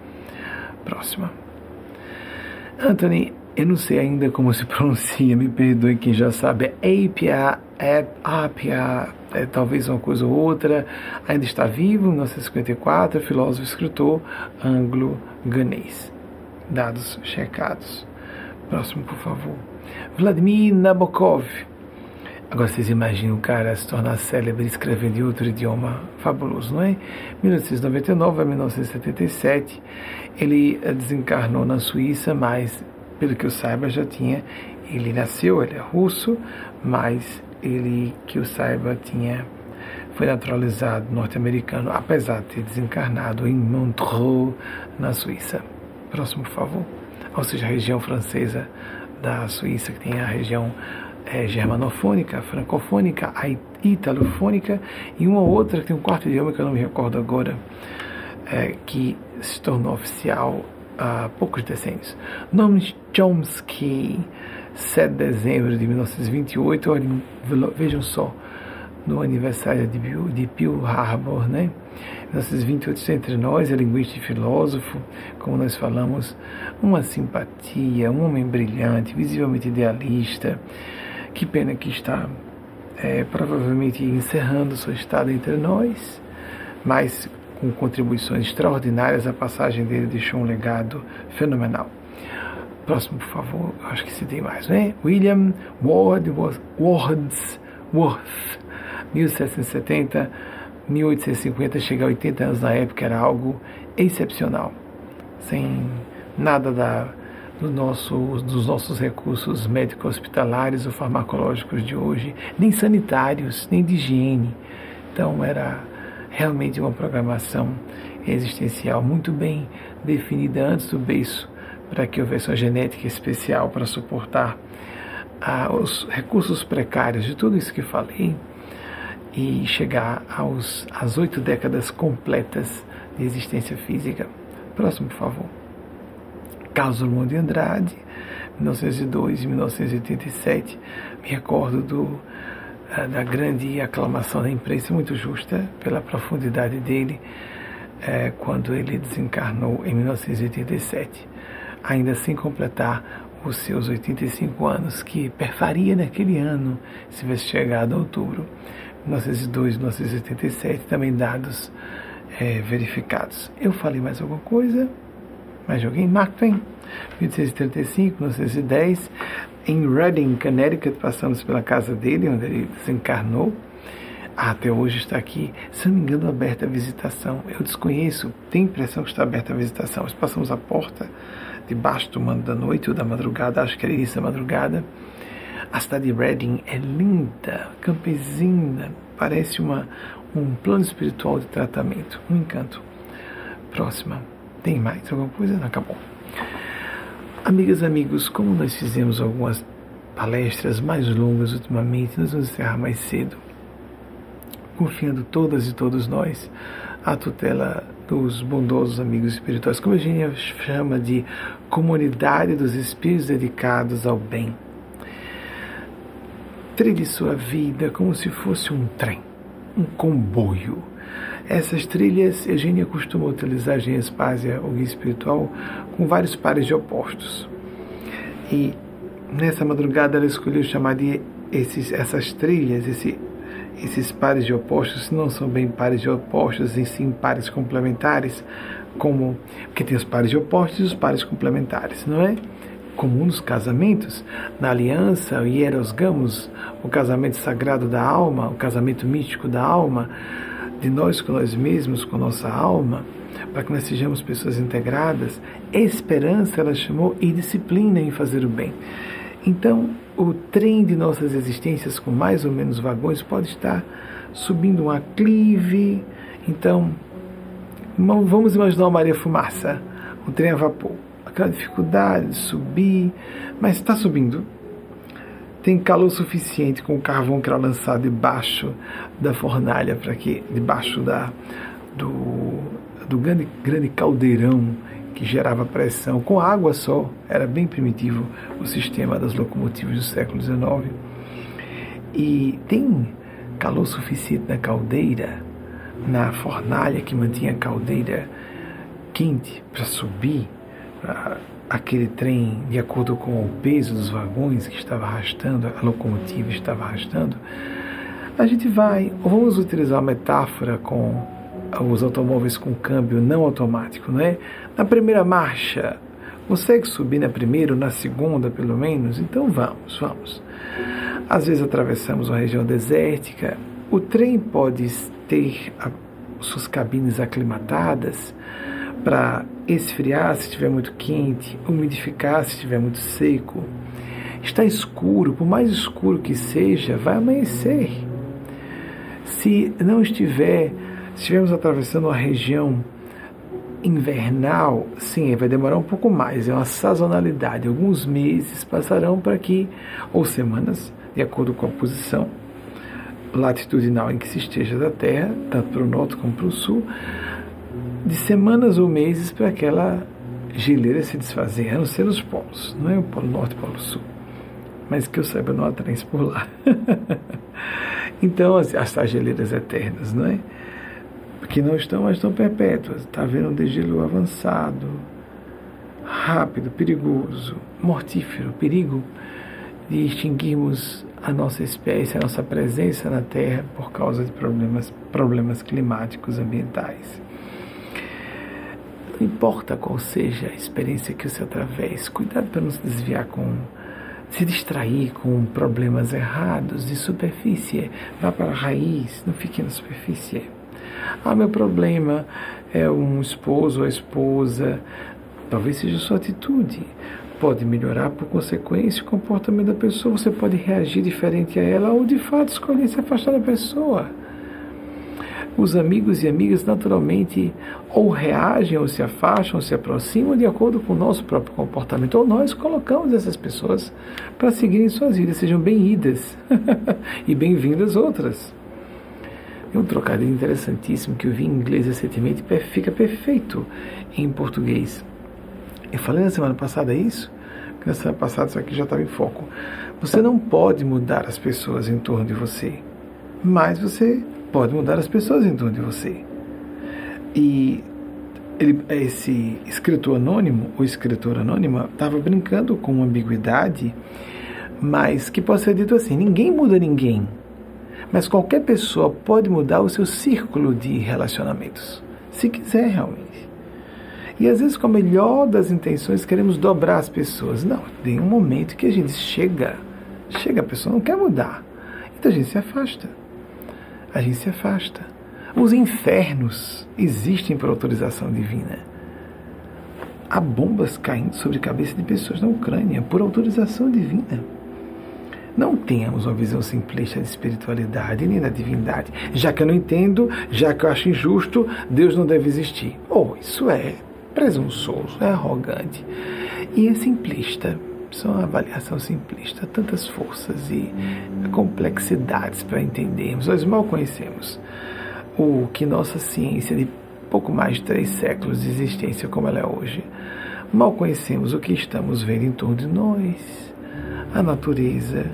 Próxima. Anthony eu não sei ainda como se pronuncia, me perdoe quem já sabe. É Apia, é Apia, é talvez uma coisa ou outra. Ainda está vivo, 1954, filósofo escritor anglo-ganês. Dados checados. Próximo, por favor. Vladimir Nabokov. Agora vocês imaginam o cara se tornar célebre escrevendo em outro idioma fabuloso, não é? 1899 a 1977, ele desencarnou na Suíça, mas pelo que eu saiba, já tinha. Ele nasceu, ele é russo, mas ele, que eu saiba, tinha foi naturalizado norte-americano, apesar de ter desencarnado em Montreux, na Suíça. Próximo, por favor. Ou seja, a região francesa da Suíça, que tem a região é, germanofônica, francofônica, italofônica e uma outra que tem um quarto idioma que eu não me recordo agora, é, que se tornou oficial há poucos decênios. Noam Chomsky, 7 de dezembro de 1928, olhem, vejam só, no aniversário de, de Pearl Harbor, né? 1928 entre nós, é linguista e filósofo, como nós falamos, uma simpatia, um homem brilhante, visivelmente idealista. Que pena que está é, provavelmente encerrando sua estada entre nós, mas com contribuições extraordinárias, a passagem dele deixou um legado fenomenal. Próximo, por favor, acho que se tem mais, né? William Ward, Wordsworth, 1770, 1850, chega a 80 anos na época, era algo excepcional, sem nada da, do nosso, dos nossos recursos médicos hospitalares ou farmacológicos de hoje, nem sanitários, nem de higiene. Então era realmente uma programação existencial muito bem definida antes do beiço, para que houvesse uma genética especial para suportar ah, os recursos precários de tudo isso que falei e chegar aos, às oito décadas completas de existência física. Próximo, por favor. Carlos Drummond de Andrade, 1902 e 1987. Me recordo do da grande aclamação da imprensa, muito justa pela profundidade dele, é, quando ele desencarnou em 1987, ainda sem completar os seus 85 anos, que perfaria naquele ano, se tivesse chegado a outubro. 1902, 1987, também dados é, verificados. Eu falei mais alguma coisa? Mais alguém? Mark Twain, 1835, 1910, em Reading, Connecticut, passamos pela casa dele, onde ele desencarnou. Ah, até hoje está aqui, se não me engano, aberta a visitação. Eu desconheço, tenho a impressão que está aberta a visitação. Nós passamos a porta debaixo do mando da noite ou da madrugada, acho que era isso, da madrugada. A cidade de Reading é linda, campesina, parece uma, um plano espiritual de tratamento, um encanto. Próxima. Tem mais alguma coisa? Não, acabou. Amigas, amigos, como nós fizemos algumas palestras mais longas ultimamente, nós vamos encerrar mais cedo, confiando todas e todos nós à tutela dos bondosos amigos espirituais, como a gente chama de comunidade dos espíritos dedicados ao bem. Trilhe sua vida como se fosse um trem, um comboio. Essas trilhas, Eugênia costuma utilizar, Eugênia Espásia, o guia espiritual, com vários pares de opostos. E nessa madrugada ela escolheu chamar de esses, essas trilhas, esse, esses pares de opostos, não são bem pares de opostos, e sim pares complementares, como porque tem os pares de opostos e os pares complementares, não é? Comum nos casamentos, na aliança, o hieros gamos, o casamento sagrado da alma, o casamento místico da alma, de nós com nós mesmos, com nossa alma, para que nós sejamos pessoas integradas, esperança ela chamou e disciplina em fazer o bem. Então, o trem de nossas existências, com mais ou menos vagões, pode estar subindo um aclive. Então, vamos imaginar uma Maria Fumaça, um trem a vapor. Aquela dificuldade de subir, mas está subindo. Tem calor suficiente com o carvão que era lançado debaixo da fornalha, para que debaixo da, do, do grande, grande caldeirão que gerava pressão com água só. Era bem primitivo o sistema das locomotivas do século XIX. E tem calor suficiente na caldeira, na fornalha que mantinha a caldeira quente para subir aquele trem de acordo com o peso dos vagões que estava arrastando, a locomotiva estava arrastando. A gente vai, vamos utilizar a metáfora com os automóveis com câmbio não automático, não é? Na primeira marcha, consegue subir na primeira ou na segunda, pelo menos? Então vamos, vamos. Às vezes atravessamos uma região desértica, o trem pode ter a, suas cabines aclimatadas para esfriar se estiver muito quente, umidificar se estiver muito seco. Está escuro, por mais escuro que seja, vai amanhecer. Se não estiver estivermos atravessando uma região invernal, sim, vai demorar um pouco mais, é uma sazonalidade. Alguns meses passarão para que, ou semanas, de acordo com a posição latitudinal em que se esteja da Terra, tanto para o norte como para o sul, de semanas ou meses para aquela geleira se desfazer, a não ser os polos, não é o polo norte e o polo sul. Mas que eu saiba, não há trens por lá. então, as, as geleiras eternas, não é? que não estão, mas estão perpétuas. Está havendo um degelo avançado, rápido, perigoso, mortífero, perigo de extinguirmos a nossa espécie, a nossa presença na Terra por causa de problemas, problemas climáticos ambientais. Importa qual seja a experiência que você atravesse, cuidado para não se desviar com se distrair com problemas errados de superfície, vá para a raiz, não fique na superfície. Ah, meu problema é um esposo ou esposa. Talvez seja sua atitude. Pode melhorar por consequência o comportamento da pessoa. Você pode reagir diferente a ela ou de fato escolher se afastar da pessoa. Os amigos e amigas naturalmente ou reagem ou se afastam ou se aproximam de acordo com o nosso próprio comportamento. Ou nós colocamos essas pessoas para seguirem suas vidas. Sejam bem-idas e bem-vindas outras. É um trocadilho interessantíssimo que eu vi em inglês recentemente e fica perfeito em português. Eu falei na semana passada isso, que na semana passada isso aqui já estava em foco. Você não pode mudar as pessoas em torno de você, mas você pode mudar as pessoas em torno de você. E ele, esse escritor anônimo, ou escritora anônima, estava brincando com uma ambiguidade, mas que pode ser dito assim: ninguém muda ninguém mas qualquer pessoa pode mudar o seu círculo de relacionamentos, se quiser realmente. E às vezes, com a melhor das intenções, queremos dobrar as pessoas. Não, tem um momento que a gente chega, chega, a pessoa não quer mudar. Então a gente se afasta. A gente se afasta. Os infernos existem por autorização divina. Há bombas caindo sobre a cabeça de pessoas na Ucrânia por autorização divina. Não temos uma visão simplista de espiritualidade nem da divindade. Já que eu não entendo, já que eu acho injusto, Deus não deve existir. Oh, isso é presunçoso, é arrogante e é simplista. Isso é uma avaliação simplista. Tantas forças e complexidades para entendermos. Nós mal conhecemos o que nossa ciência de pouco mais de três séculos de existência como ela é hoje. Mal conhecemos o que estamos vendo em torno de nós, a natureza,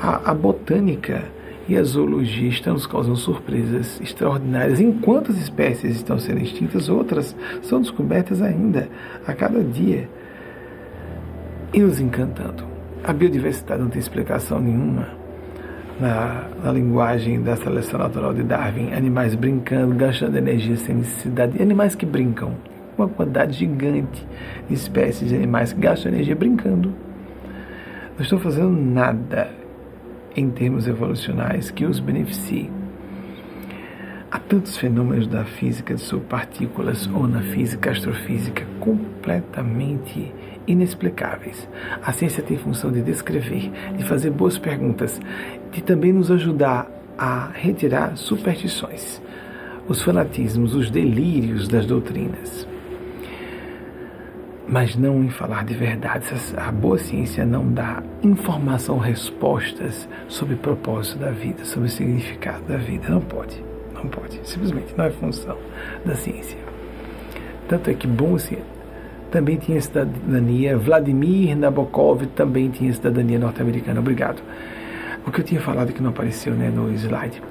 a, a botânica e a zoologia estão nos causando surpresas extraordinárias. Enquanto as espécies estão sendo extintas, outras são descobertas ainda a cada dia e nos encantando. A biodiversidade não tem explicação nenhuma. Na, na, linguagem da seleção natural de Darwin, animais brincando, gastando energia sem necessidade, animais que brincam, uma quantidade gigante de espécies de animais que gastam energia brincando. Não estão fazendo nada em termos evolucionais que os beneficie. Há tantos fenômenos da física de subpartículas ou na física astrofísica completamente inexplicáveis. A ciência tem função de descrever, de fazer boas perguntas, de também nos ajudar a retirar superstições, os fanatismos, os delírios das doutrinas mas não em falar de verdades. A boa ciência não dá informação, respostas sobre o propósito da vida, sobre o significado da vida. Não pode, não pode. Simplesmente não é função da ciência. Tanto é que bom também tinha cidadania, Vladimir Nabokov também tinha cidadania norte-americana. Obrigado. O que eu tinha falado que não apareceu né, no slide.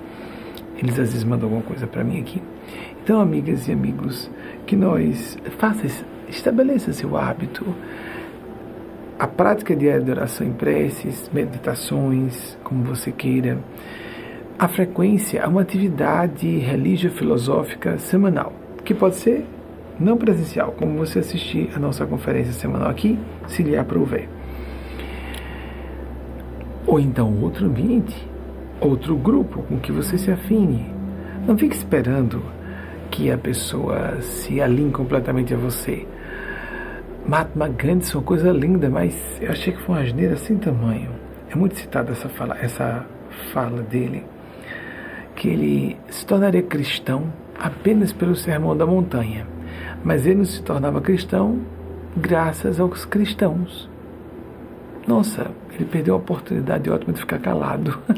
Eles às vezes mandam alguma coisa para mim aqui. Então, amigas e amigos, que nós façam estabeleça seu hábito. A prática diária de oração em preces, meditações, como você queira. A frequência é uma atividade religiosa filosófica semanal, que pode ser não presencial, como você assistir a nossa conferência semanal aqui, se lhe aprouver. Ou então outro ambiente, outro grupo com que você se afine. Não fique esperando que a pessoa se alinhe completamente a você. Mahatma Gandhi é uma coisa linda, mas eu achei que foi uma asneira sem tamanho. É muito citada essa fala, essa fala dele, que ele se tornaria cristão apenas pelo sermão da montanha, mas ele não se tornava cristão graças aos cristãos. Nossa, ele perdeu a oportunidade ótima de ficar calado.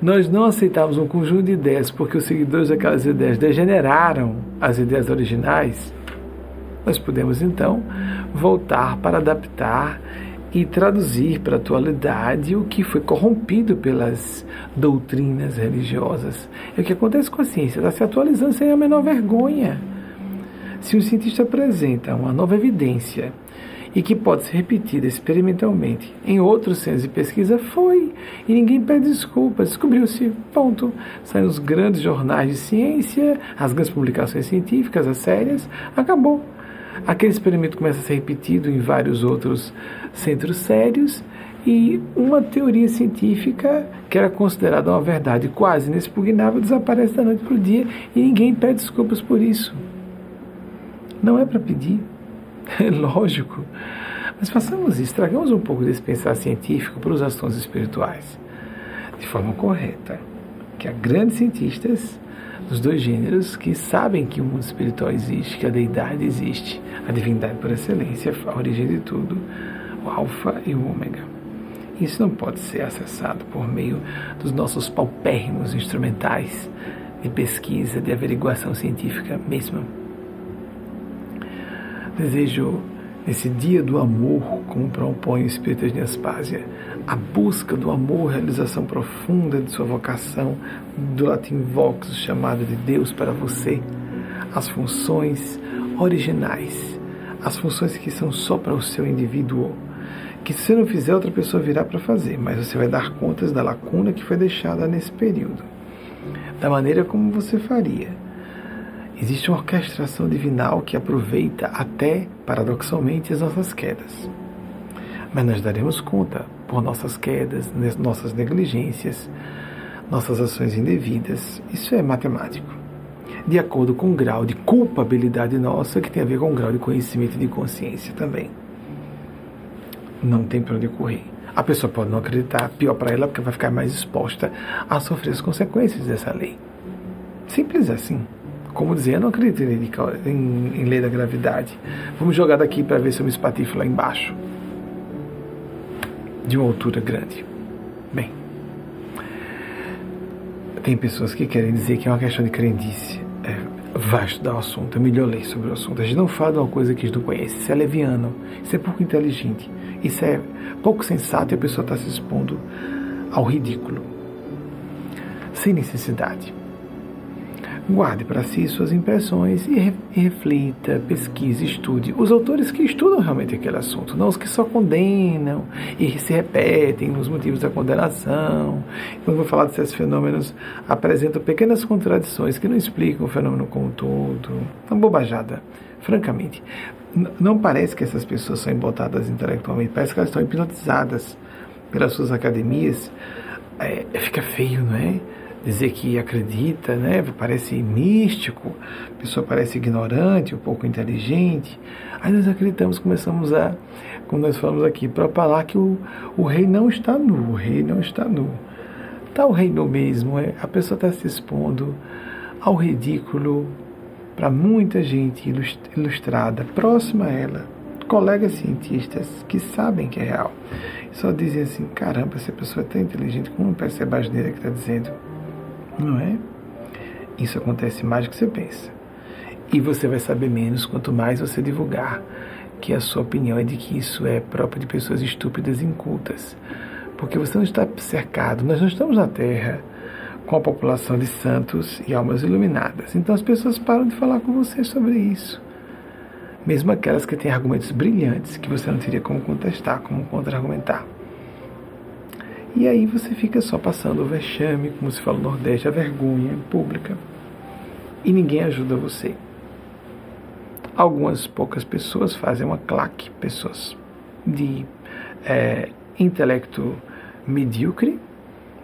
Nós não aceitávamos um conjunto de ideias porque os seguidores daquelas ideias degeneraram as ideias originais nós podemos então voltar para adaptar e traduzir para a atualidade o que foi corrompido pelas doutrinas religiosas. É o que acontece com a ciência, está se atualizando sem a menor vergonha. Se um cientista apresenta uma nova evidência e que pode ser repetida experimentalmente em outros centros de pesquisa, foi. E ninguém pede desculpas. Descobriu-se, ponto. Saem os grandes jornais de ciência, as grandes publicações científicas, as sérias, acabou. Aquele experimento começa a ser repetido em vários outros centros sérios e uma teoria científica que era considerada uma verdade quase inexpugnável desaparece da noite para o dia e ninguém pede desculpas por isso. Não é para pedir, é lógico. Mas façamos isso, tragamos um pouco desse pensar científico para os assuntos espirituais, de forma correta. Que há grandes cientistas dos dois gêneros que sabem que o mundo espiritual existe, que a deidade existe, a divindade por excelência, a origem de tudo, o alfa e o ômega. Isso não pode ser acessado por meio dos nossos paupérrimos instrumentais de pesquisa, de averiguação científica mesmo. Desejo nesse dia do amor, como propõe o Espírito de Aspásia, a busca do amor, realização profunda de sua vocação, do latim vox, chamado de Deus para você, as funções originais, as funções que são só para o seu indivíduo, que se você não fizer, outra pessoa virá para fazer, mas você vai dar contas da lacuna que foi deixada nesse período, da maneira como você faria. Existe uma orquestração divinal que aproveita até, paradoxalmente, as nossas quedas. Mas nós daremos conta por nossas quedas, nossas negligências, nossas ações indevidas. Isso é matemático. De acordo com o grau de culpabilidade nossa, que tem a ver com o grau de conhecimento e de consciência também. Não tem para onde correr. A pessoa pode não acreditar, pior para ela, porque vai ficar mais exposta a sofrer as consequências dessa lei. Simples assim como dizer, eu não acredito em, em, em lei da gravidade. Vamos jogar daqui para ver se eu me espatifo lá embaixo. De uma altura grande. Bem, tem pessoas que querem dizer que é uma questão de crendice. É, vai estudar o assunto, é melhor ler sobre o assunto. A gente não fala de uma coisa que a gente não conhece. Isso é leviano, isso é pouco inteligente, isso é pouco sensato e a pessoa está se expondo ao ridículo. Sem necessidade. Guarde para si suas impressões e, reflita, pesquise, estude. Os autores que estudam realmente aquele assunto, não os que só condenam e se repetem nos motivos da condenação. Quando vou falar desses fenômenos, apresentam pequenas contradições que não explicam o fenômeno como um todo. Uma bobajada, francamente. Não parece que essas pessoas são embotadas intelectualmente, parece que elas estão hipnotizadas pelas suas academias. É, fica feio, não é? Dizer que acredita, né? Parece místico, a pessoa parece ignorante, um pouco inteligente. Aí nós acreditamos, começamos a, como nós falamos aqui, para falar que o, o rei não está nu, o rei não está nu. Está o rei no mesmo, é, a pessoa está se expondo ao ridículo para muita gente ilustrada, próxima a ela, colegas cientistas que sabem que é real. Só dizem assim, caramba, essa pessoa é tão inteligente, como percebe a asneira que está dizendo? Não é? Isso acontece mais do que você pensa. E você vai saber menos quanto mais você divulgar que a sua opinião é de que isso é próprio de pessoas estúpidas e incultas. Porque você não está cercado, nós não estamos na Terra com a população de santos e almas iluminadas. Então as pessoas param de falar com você sobre isso. Mesmo aquelas que têm argumentos brilhantes que você não teria como contestar, como contra-argumentar. E aí você fica só passando o vexame, como se fala no Nordeste, a vergonha pública. E ninguém ajuda você. Algumas poucas pessoas fazem uma claque, pessoas de é, intelecto medíocre,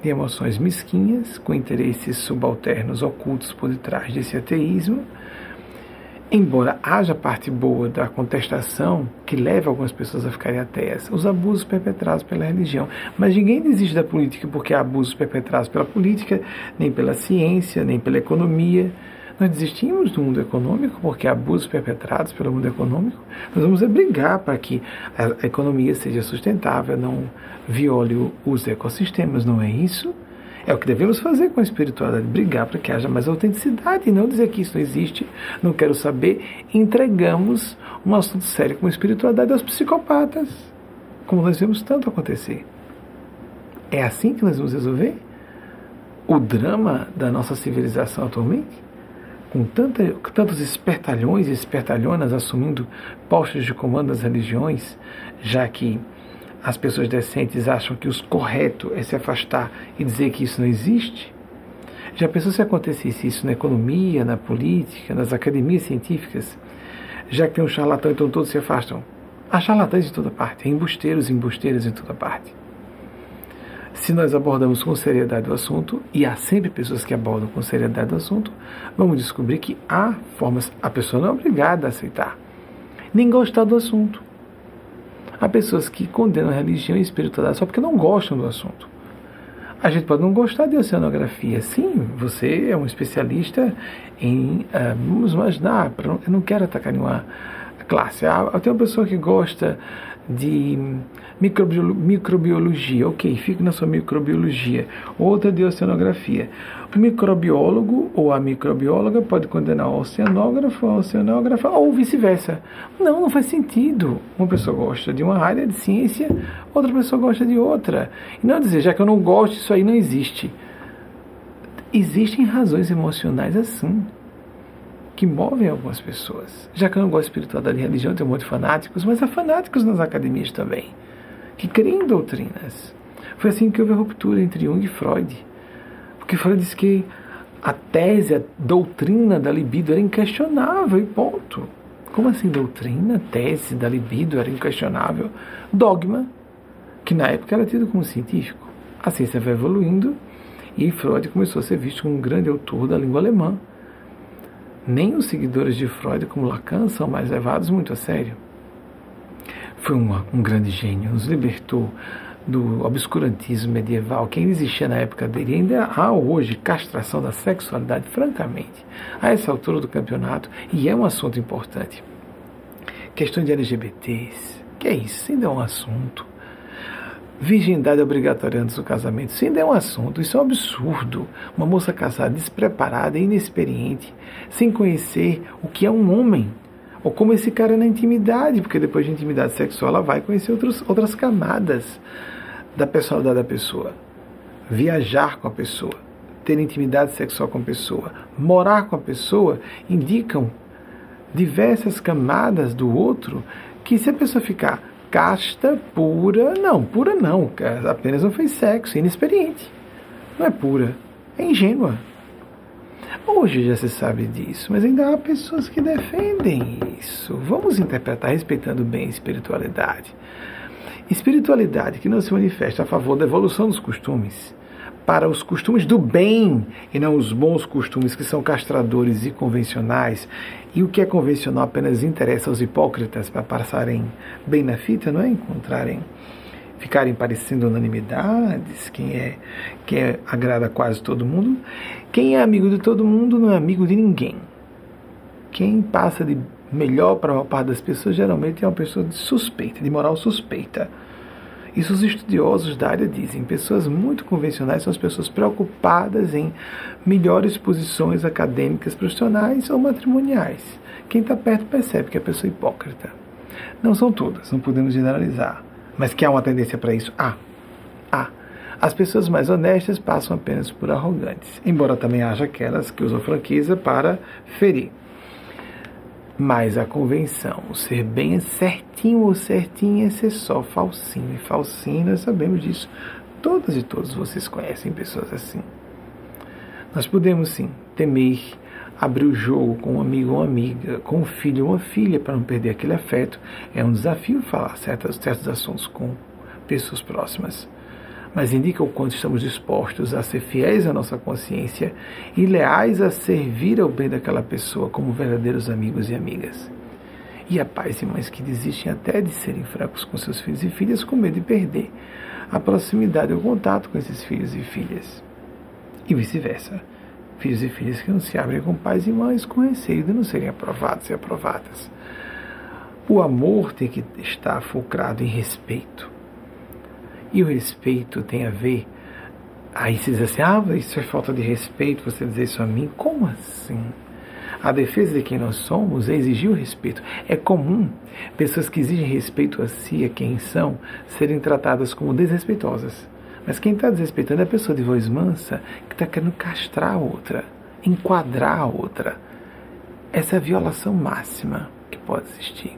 de emoções mesquinhas, com interesses subalternos ocultos por detrás desse ateísmo, Embora haja parte boa da contestação que leva algumas pessoas a ficarem ateias, os abusos perpetrados pela religião. Mas ninguém desiste da política porque há abusos perpetrados pela política, nem pela ciência, nem pela economia. Nós desistimos do mundo econômico porque há abusos perpetrados pelo mundo econômico. Nós vamos brigar para que a economia seja sustentável, não viole os ecossistemas, não é isso? É o que devemos fazer com a espiritualidade, brigar para que haja mais autenticidade e não dizer que isso não existe, não quero saber. Entregamos um assunto sério como a espiritualidade aos psicopatas, como nós vemos tanto acontecer. É assim que nós vamos resolver o drama da nossa civilização atualmente? Com, tanta, tantos espertalhões e espertalhonas assumindo postos de comando das religiões, já que as pessoas decentes acham que o correto é se afastar e dizer que isso não existe? Já pensou se acontecesse isso na economia, na política, nas academias científicas? Já que tem um charlatão, então todos se afastam. Há charlatães em toda parte, há embusteiros e embusteiras em toda parte. Se nós abordamos com seriedade o assunto, e há sempre pessoas que abordam com seriedade o assunto, vamos descobrir que há formas, a pessoa não é obrigada a aceitar, nem gostar do assunto. Há pessoas que condenam a religião e a espiritualidade só porque não gostam do assunto. A gente pode não gostar de oceanografia. Sim, você é um especialista em. Uh, vamos imaginar, eu não quero atacar nenhuma classe. Ah, tem uma pessoa que gosta de microbiologia, ok, fique na sua microbiologia. Outra de oceanografia. O microbiólogo ou a microbióloga pode condenar o oceanógrafo, a oceanógrafa ou vice-versa. Não, não faz sentido. Uma pessoa gosta de uma área de ciência, outra pessoa gosta de outra. E não dizer, já que eu não gosto, isso aí não existe. Existem razões emocionais assim que movem algumas pessoas. Já que eu não gosto de espiritualidade e religião, tem um monte de fanáticos, mas há fanáticos nas academias também, que creem em doutrinas. Foi assim que houve a ruptura entre Jung e Freud. Porque Freud disse que a tese, a doutrina da libido era inquestionável e ponto. Como assim doutrina, tese da libido era inquestionável? Dogma, que na época era tido como científico. A ciência vai evoluindo e Freud começou a ser visto como um grande autor da língua alemã. Nem os seguidores de Freud, como Lacan, são mais levados muito a sério. Foi uma, um grande gênio, nos libertou do obscurantismo medieval, que ainda existia na época dele, ainda há hoje castração da sexualidade, francamente, a essa altura do campeonato, e é um assunto importante. Questão de LGBTs, que é isso? Ainda é um assunto. Virgindade obrigatória antes do casamento, isso ainda é um assunto, isso é um absurdo. Uma moça casada, despreparada, inexperiente, sem conhecer o que é um homem, ou como esse cara é na intimidade, porque depois de intimidade sexual ela vai conhecer outros, outras camadas da personalidade da pessoa. Viajar com a pessoa, ter intimidade sexual com a pessoa, morar com a pessoa, indicam diversas camadas do outro que se a pessoa ficar casta, pura, não, pura não, apenas não fez sexo, inexperiente. Não é pura, é ingênua. Hoje já se sabe disso, mas ainda há pessoas que defendem isso. Vamos interpretar respeitando bem a espiritualidade. Espiritualidade que não se manifesta a favor da evolução dos costumes, para os costumes do bem e não os bons costumes que são castradores e convencionais. E o que é convencional apenas interessa aos hipócritas para passarem bem na fita, não é? Encontrarem, ficarem parecendo unanimidades, quem é, quem é, agrada quase todo mundo. Quem é amigo de todo mundo não é amigo de ninguém. Quem passa de melhor para a maior parte das pessoas geralmente é uma pessoa de suspeita, de moral suspeita. Isso os estudiosos da área dizem. Pessoas muito convencionais são as pessoas preocupadas em melhores posições acadêmicas, profissionais ou matrimoniais. Quem está perto percebe que é pessoa hipócrita. Não são todas, não podemos generalizar. Mas que há uma tendência para isso? Há. Há. As pessoas mais honestas passam apenas por arrogantes, embora também haja aquelas que usam franqueza para ferir. Mas a convenção, ser bem certinho ou certinha é ser só falsinho. E falsinho, nós sabemos disso. Todas e todos vocês conhecem pessoas assim. Nós podemos sim temer abrir o jogo com um amigo ou uma amiga, com um filho ou uma filha, para não perder aquele afeto. É um desafio falar certos, certos assuntos com pessoas próximas mas indica o quanto estamos dispostos a ser fiéis à nossa consciência e leais a servir ao bem daquela pessoa como verdadeiros amigos e amigas. E há pais e mães que desistem até de serem fracos com seus filhos e filhas com medo de perder a proximidade ou contato com esses filhos e filhas. E vice-versa. Filhos e filhas que não se abrem com pais e mães com receio de não serem aprovados e aprovadas. O amor tem que estar focado em respeito e o respeito tem a ver. Aí se diz assim: ah, isso é falta de respeito, você dizer isso a mim. Como assim? A defesa de quem nós somos é exigir o respeito. É comum pessoas que exigem respeito a si, a quem são, serem tratadas como desrespeitosas. Mas quem está desrespeitando é a pessoa de voz mansa que está querendo castrar a outra, enquadrar a outra. Essa é a violação máxima que pode existir.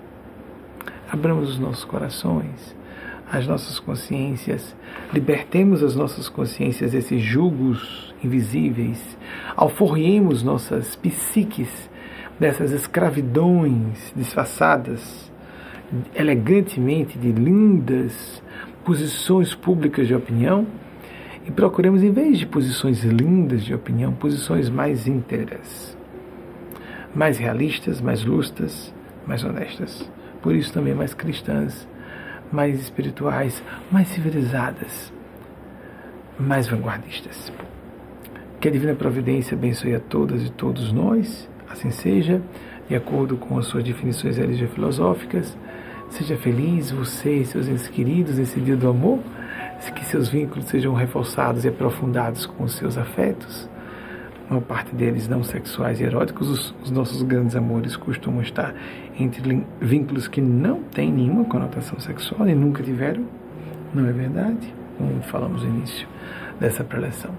Abramos os nossos corações as nossas consciências, libertemos as nossas consciências desses julgos invisíveis, alforriemos nossas psiques dessas escravidões disfarçadas elegantemente de lindas posições públicas de opinião e procuremos, em vez de posições lindas de opinião, posições mais íntegras, mais realistas, mais lustas, mais honestas. Por isso também mais cristãs mais espirituais, mais civilizadas, mais vanguardistas. Que a Divina Providência abençoe a todas e todos nós, assim seja, de acordo com as suas definições religiosas filosóficas. Seja feliz você e seus entes queridos nesse dia do amor, que seus vínculos sejam reforçados e aprofundados com os seus afetos uma parte deles não sexuais e eróticos, os, os, nossos grandes amores costumam estar entre vínculos que não têm nenhuma conotação sexual e nunca tiveram, não é verdade? Como falamos no início dessa preleção.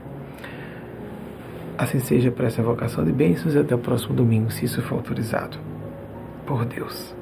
Assim seja para essa vocação de bênçãos e até o próximo domingo, se isso for autorizado por Deus.